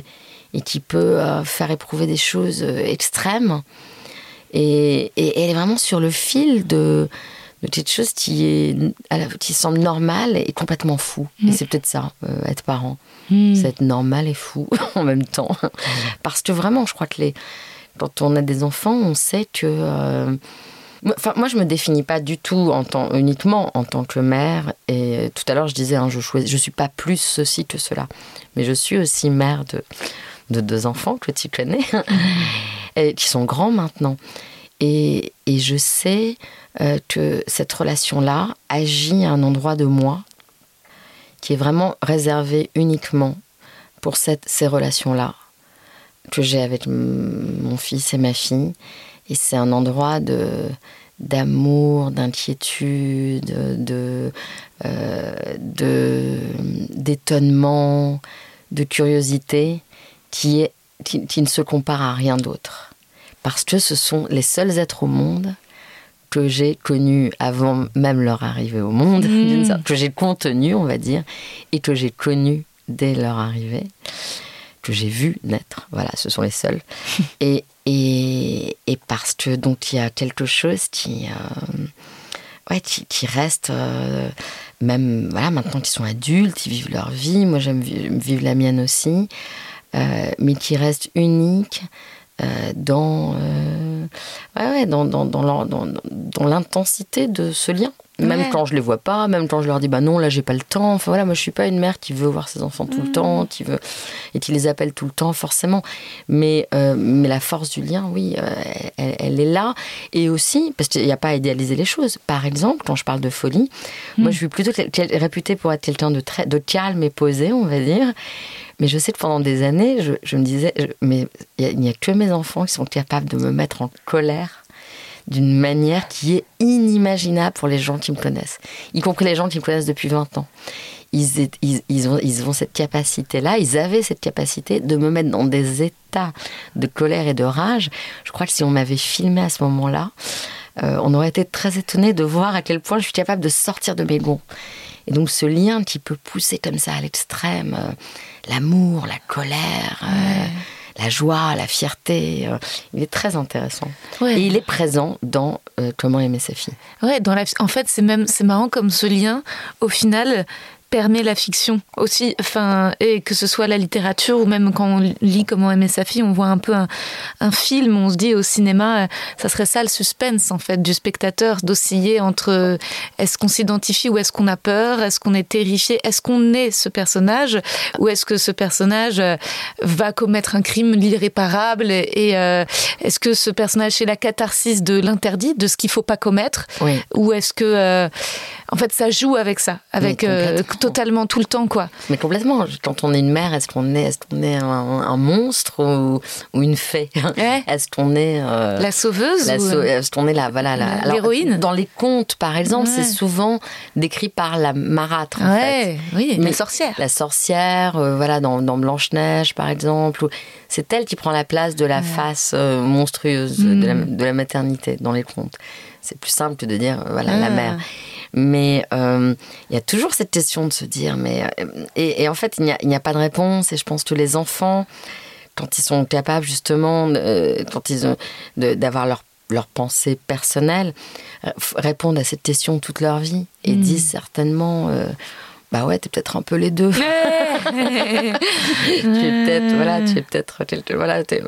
et qui peut euh, faire éprouver des choses euh, extrêmes. Et, et, elle est vraiment sur le fil de, de quelque chose qui, est, qui semble normal et complètement fou. Et mm. c'est peut-être ça, euh, être parent. Mm. C'est être normal et fou en même temps. Parce que vraiment, je crois que les, quand on a des enfants, on sait que... Euh, enfin, moi, je me définis pas du tout en tant, uniquement en tant que mère. Et tout à l'heure, je disais, hein, je ne je suis pas plus ceci que cela. Mais je suis aussi mère de, de deux enfants que tu connais, et qui sont grands maintenant. Et, je sais euh, que cette relation-là agit à un endroit de moi qui est vraiment réservé uniquement pour ces relations-là que j'ai avec mon fils et ma fille Et c'est un endroit de d'amour, d'inquiétude, de euh, d'étonnement, de curiosité qui, qui ne se compare à rien d'autre. Parce que ce sont les seuls êtres au monde que j'ai connus avant même leur arrivée au monde, sorte, que j'ai contenu, on va dire, et que j'ai connus dès leur arrivée, que j'ai vu naître. Voilà, ce sont les seuls. et, et, et parce que donc il y a quelque chose qui, euh, ouais, qui, qui reste, euh, même voilà, maintenant qu'ils sont adultes, ils vivent leur vie. Moi, j'aime vi- vivre la mienne aussi, euh, mais qui reste unique. Euh, dans, euh, ouais, ouais, dans, dans, dans, l'intensité de ce lien. Même Ouais. quand je les vois pas, même quand je leur dis bah non là j'ai pas le temps. Enfin voilà moi je suis pas une mère qui veut voir ses enfants tout le temps, qui veut et qui les appelle tout le temps forcément. Mais euh, mais la force du lien oui euh, elle, elle est là et aussi parce qu'il n'y a pas à idéaliser les choses. Par exemple quand je parle de folie, moi je suis plutôt réputée pour être quelqu'un de très de calme et posé on va dire. Mais je sais que pendant des années, je, me disais, mais il n'y a, que mes enfants qui sont capables de me mettre en colère d'une manière qui est inimaginable pour les gens qui me connaissent, y compris les gens qui me connaissent depuis 20 ans. Ils ont cette capacité-là, ils avaient cette capacité de me mettre dans des états de colère et de rage. Je crois que si on m'avait filmé à ce moment-là, euh, on aurait été très étonné de voir à quel point je suis capable de sortir de mes gonds. Et donc ce lien qui peut pousser comme ça à l'extrême, euh, l'amour, la colère, euh, la joie, la fierté, euh, il est très intéressant. Ouais. Et il est présent dans euh, Comment aimer sa fille. Ouais, dans la, en fait, c'est même c'est marrant comme ce lien, au final, permet la fiction aussi. Enfin, et que ce soit la littérature ou même quand on lit Comment aimer sa fille, on voit un peu un, un film. On se dit au cinéma, euh, ça serait ça le suspense en fait du spectateur d'osciller entre euh, est-ce qu'on s'identifie ou est-ce qu'on a peur, est-ce qu'on est terrifié, est-ce qu'on est ce personnage ou est-ce que ce personnage euh, va commettre un crime irréparable et, et, euh, est-ce que ce personnage c'est la catharsis de l'interdit, de ce qu'il faut pas commettre Oui. ou est-ce que euh, en fait ça joue avec ça avec euh, totalement tout le temps quoi Mais complètement. Quand on est une mère, est-ce qu'on est, est, qu'on est un, un monstre ou, ou une fée? Ouais. Est-ce qu'on est euh, la sauveuse la ou, sau- euh, Est-ce qu'on est la voilà la L'héroïne? Dans les contes, par exemple, Ouais. c'est souvent décrit par la marâtre. En fait. oui Mais la sorcière La sorcière, euh, voilà, dans, dans Blanche-Neige, par exemple. C'est elle qui prend la place de la face monstrueuse de, la, Mm. de la maternité dans les contes. C'est plus simple que de dire, voilà, la Ah. mère. Mais euh, il y a toujours cette question de se dire, mais. euh, et, et en fait, il n'y a, pas de réponse. Et je pense que les enfants, quand ils sont capables, justement, euh, quand ils ont. d'avoir leur leur pensée personnelle, euh, f- répondent à cette question toute leur vie et Mm. disent certainement euh, bah ouais, t'es peut-être un peu les deux. tu es peut-être, voilà, tu es peut-être, voilà, t'es-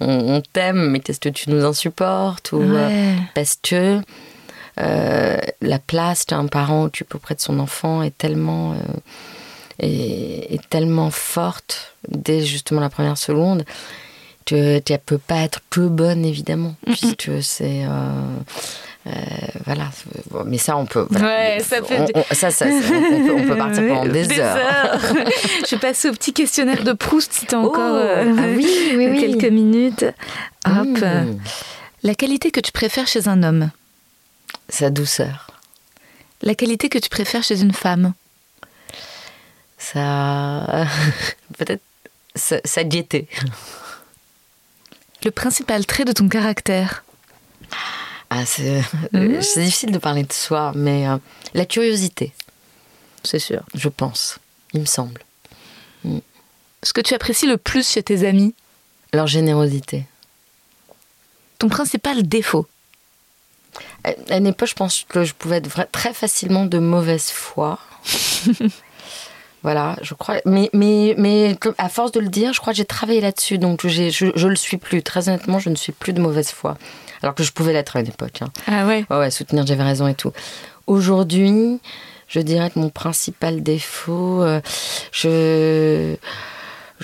on, on t'aime, mais qu'est-ce que tu nous insupportes ou euh, Ouais. parce que euh, la place qu'un parent occupe auprès de son enfant est tellement euh, est, est tellement forte dès justement la première seconde que tu peut pas être que bonne évidemment puisque c'est euh, voilà Bon, mais ça on peut voilà. Ouais, ça On- on- ça, on, peut, on peut partir pendant des, heures. Je vais passer au petit questionnaire de Proust si t'as Oh, encore euh, ah oui, oui, oui. quelques minutes. Hop. Mmh. La qualité que tu préfères chez un homme? Sa douceur La qualité que tu préfères chez une femme? sa peut-être sa, sa gaieté Le principal trait de ton caractère? Ah, c'est euh, c'est difficile de parler de soi, mais euh, la curiosité, C'est sûr. je pense, il me semble. Ce que tu apprécies le plus chez tes amis? Leur générosité. Ton principal défaut? À une époque, je pense que je pouvais être très facilement de mauvaise foi. voilà, je crois. Mais, mais, mais à force de le dire, je crois que j'ai travaillé là-dessus. Donc j'ai- je, je le suis plus. Très honnêtement, je ne suis plus de mauvaise foi. Alors que je pouvais l'être à une époque. hein. Ah ouais. Ouais, ouais, soutenir j'avais raison et tout. Aujourd'hui, je dirais que mon principal défaut, euh, je,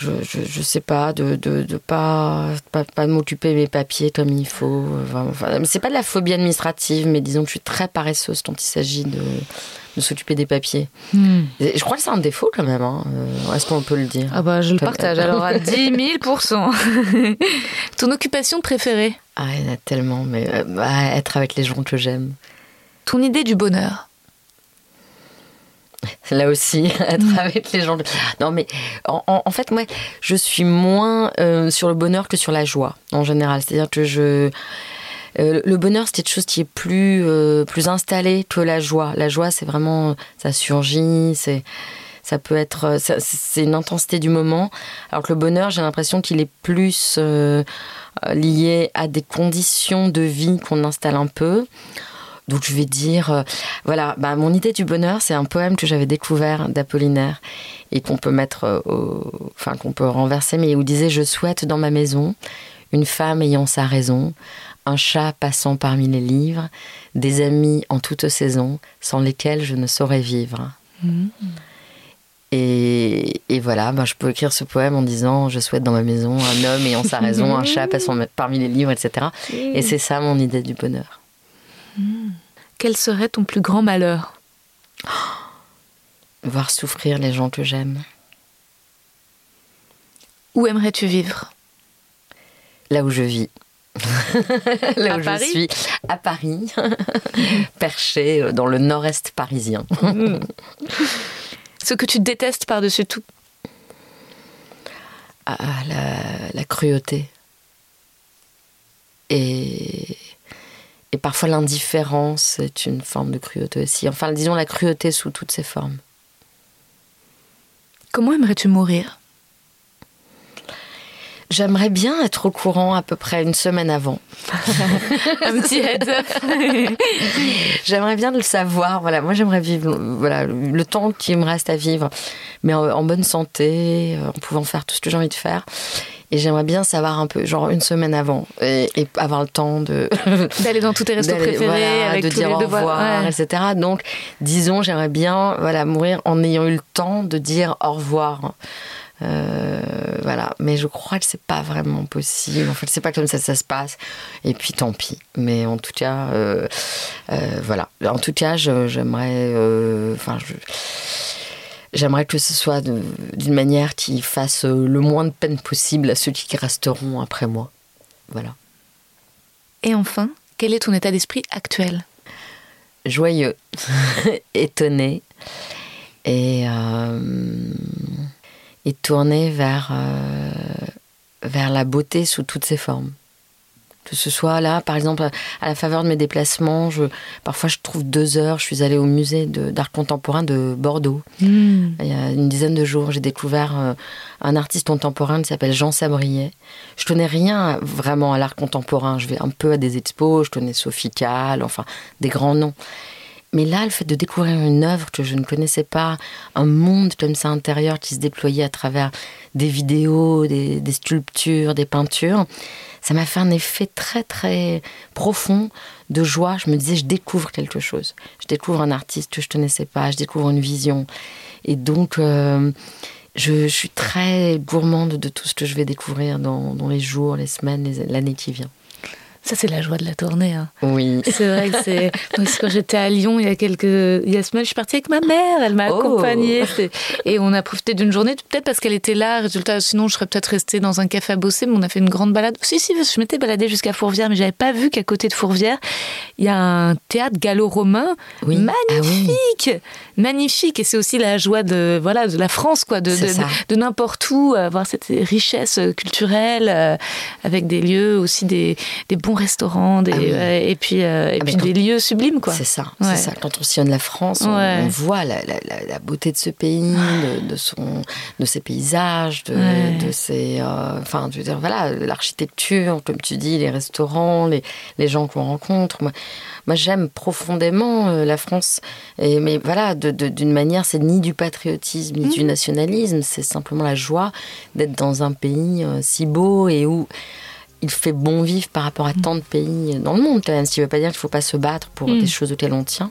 je, je, je sais pas, de, de, de pas, pas, pas m'occuper mes papiers comme il faut. euh. Enfin, c'est pas de la phobie administrative, mais disons que je suis très paresseuse quand il s'agit de, de s'occuper des papiers. Hmm. Je crois que c'est un défaut quand même. Hein. euh, Est-ce qu'on peut le dire? Ah bah je le partage alors à 10 000 Ton occupation préférée? Ah, il y en a tellement, mais euh, bah, être avec les gens que j'aime. Ton idée du bonheur? Là aussi, être Mm. avec les gens. Non, mais en, fait, moi, je suis moins euh, sur le bonheur que sur la joie, en général. C'est-à-dire que je. euh, le bonheur, c'est quelque chose qui est plus, euh, plus installé que la joie. La joie, c'est vraiment. Ça surgit, c'est. Ça peut être. C'est une intensité du moment. Alors que le bonheur, j'ai l'impression qu'il est plus lié à des conditions de vie qu'on installe un peu. Donc je vais dire, euh, voilà, bah, mon idée du bonheur, c'est un poème que j'avais découvert d'Apollinaire et qu'on peut mettre, euh, au- enfin qu'on peut renverser, mais où il disait je souhaite dans ma maison une femme ayant sa raison, un chat passant parmi les livres, des amis en toute saison, sans lesquels je ne saurais vivre. Et, et voilà, ben, je peux écrire ce poème en disant je souhaite dans ma maison un homme ayant sa raison, un chat passant parmi les livres, etc. Et c'est ça mon idée du bonheur. Quel serait ton plus grand malheur? Voir souffrir les gens que j'aime. Où aimerais-tu vivre? Là où je vis. là À où Paris? je suis, à Paris, perché euh, dans le nord-est parisien. Ce que tu détestes par-dessus tout Ah, la, la cruauté. Et, et parfois l'indifférence est une forme de cruauté aussi. Enfin, disons la cruauté sous toutes ses formes. Comment aimerais-tu mourir? J'aimerais bien être au courant à peu près une semaine avant. Un petit heads up. J'aimerais bien le savoir. Voilà, moi j'aimerais vivre voilà le temps qui me reste à vivre, mais en, en bonne santé, euh, en pouvant faire tout ce que j'ai envie de faire. Et j'aimerais bien savoir un peu, genre une semaine avant, et, et avoir le temps de D'aller dans tous tes restos préférés, voilà, avec de tous dire les au revoir, Ouais. etc. Donc, disons, j'aimerais bien, voilà, mourir en ayant eu le temps de dire au revoir. Euh, voilà, mais je crois que c'est pas vraiment possible. En fait, c'est pas comme ça que ça se passe. Et puis, tant pis. Mais en tout cas, euh, euh, voilà. En tout cas, j'aimerais, enfin, je- j'aimerais que ce soit d'une manière qui fasse euh, le moins de peine possible à ceux qui resteront après moi. Voilà. Et enfin, quel est ton état d'esprit actuel? Joyeux, étonné et, euh, et tourné vers, euh, vers la beauté sous toutes ses formes. Que ce soit là, par exemple, à la faveur de mes déplacements, je, parfois je trouve deux heures, je suis allée au musée d'art contemporain de Bordeaux. Il y a une dizaine de jours, j'ai découvert euh, un artiste contemporain qui s'appelle Jean Sabrier. Je connais rien vraiment à l'art contemporain. Je vais un peu à des expos, je connais Sophie Calle, enfin des grands noms. Mais là, le fait de découvrir une œuvre que je ne connaissais pas, un monde comme ça intérieur qui se déployait à travers des vidéos, des, sculptures, des peintures, ça m'a fait un effet très très profond de joie. Je me disais, je découvre quelque chose. Je découvre un artiste que je ne connaissais pas, je découvre une vision. Et donc, euh, je, suis très gourmande de tout ce que je vais découvrir dans, dans les jours, les semaines, l'année qui vient. Ça, c'est la joie de la tournée. hein. Oui. C'est vrai que c'est. Quand j'étais à Lyon il y a quelques il y a semaines, je suis partie avec ma mère. Elle m'a Oh. accompagnée. Et on a profité d'une journée, peut-être parce qu'elle était là. Résultat, sinon, je serais peut-être restée dans un café à bosser. Mais on a fait une grande balade. Si, si, je m'étais baladée jusqu'à Fourvière, mais j'avais pas vu qu'à côté de Fourvière, il y a un théâtre gallo-romain Oui. Ah oui. magnifique, magnifique. Et c'est aussi la joie de voilà de la France, quoi, de de, ça. de- de n'importe où, avoir cette richesse culturelle euh, avec des lieux aussi des, des bons restaurants, des, Ah oui. et puis et Ah, puis des lieux sublimes, quoi. C'est ça, Ouais. c'est ça. Quand on sillonne la France, on, Ouais. on voit la, la- la- la beauté de ce pays, de, de son, de ses paysages, de, Ouais. de ses, euh, enfin, je veux dire, voilà, l'architecture, comme tu dis, les restaurants, les, les gens qu'on rencontre. Moi, moi, j'aime profondément euh, la France, et, mais voilà, d'une manière, c'est ni du patriotisme ni Mmh. du nationalisme, c'est simplement la joie d'être dans un pays euh, si beau et où il fait bon vivre par rapport à tant de pays dans le monde quand même. Ce qui ne veut pas dire qu'il ne faut pas se battre pour Mm. des choses auxquelles on tient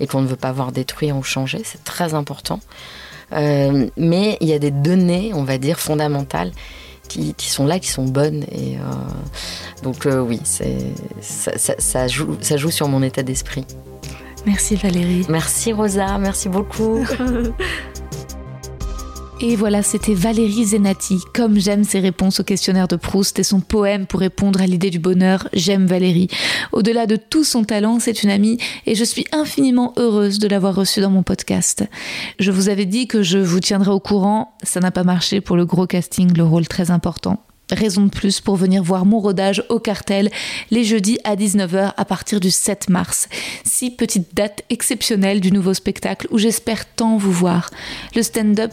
et qu'on ne veut pas voir détruire ou changer. C'est très important. Euh, mais il y a des données, on va dire, fondamentales qui, qui sont là, qui sont bonnes. Et euh, donc euh, oui, c'est, ça, ça- ça joue, ça joue sur mon état d'esprit. Merci Valérie. Merci Rosa, merci beaucoup. Et voilà, c'était Valérie Zenati. Comme j'aime ses réponses au questionnaire de Proust et son poème pour répondre à l'idée du bonheur, j'aime Valérie. Au-delà de tout son talent, c'est une amie et je suis infiniment heureuse de l'avoir reçue dans mon podcast. Je vous avais dit que je vous tiendrai au courant, ça n'a pas marché pour le gros casting, le rôle très important. Raison de plus pour venir voir mon rodage au cartel les jeudis à 19h à partir du 7 mars. Six petites dates exceptionnelles du nouveau spectacle où j'espère tant vous voir. Le stand-up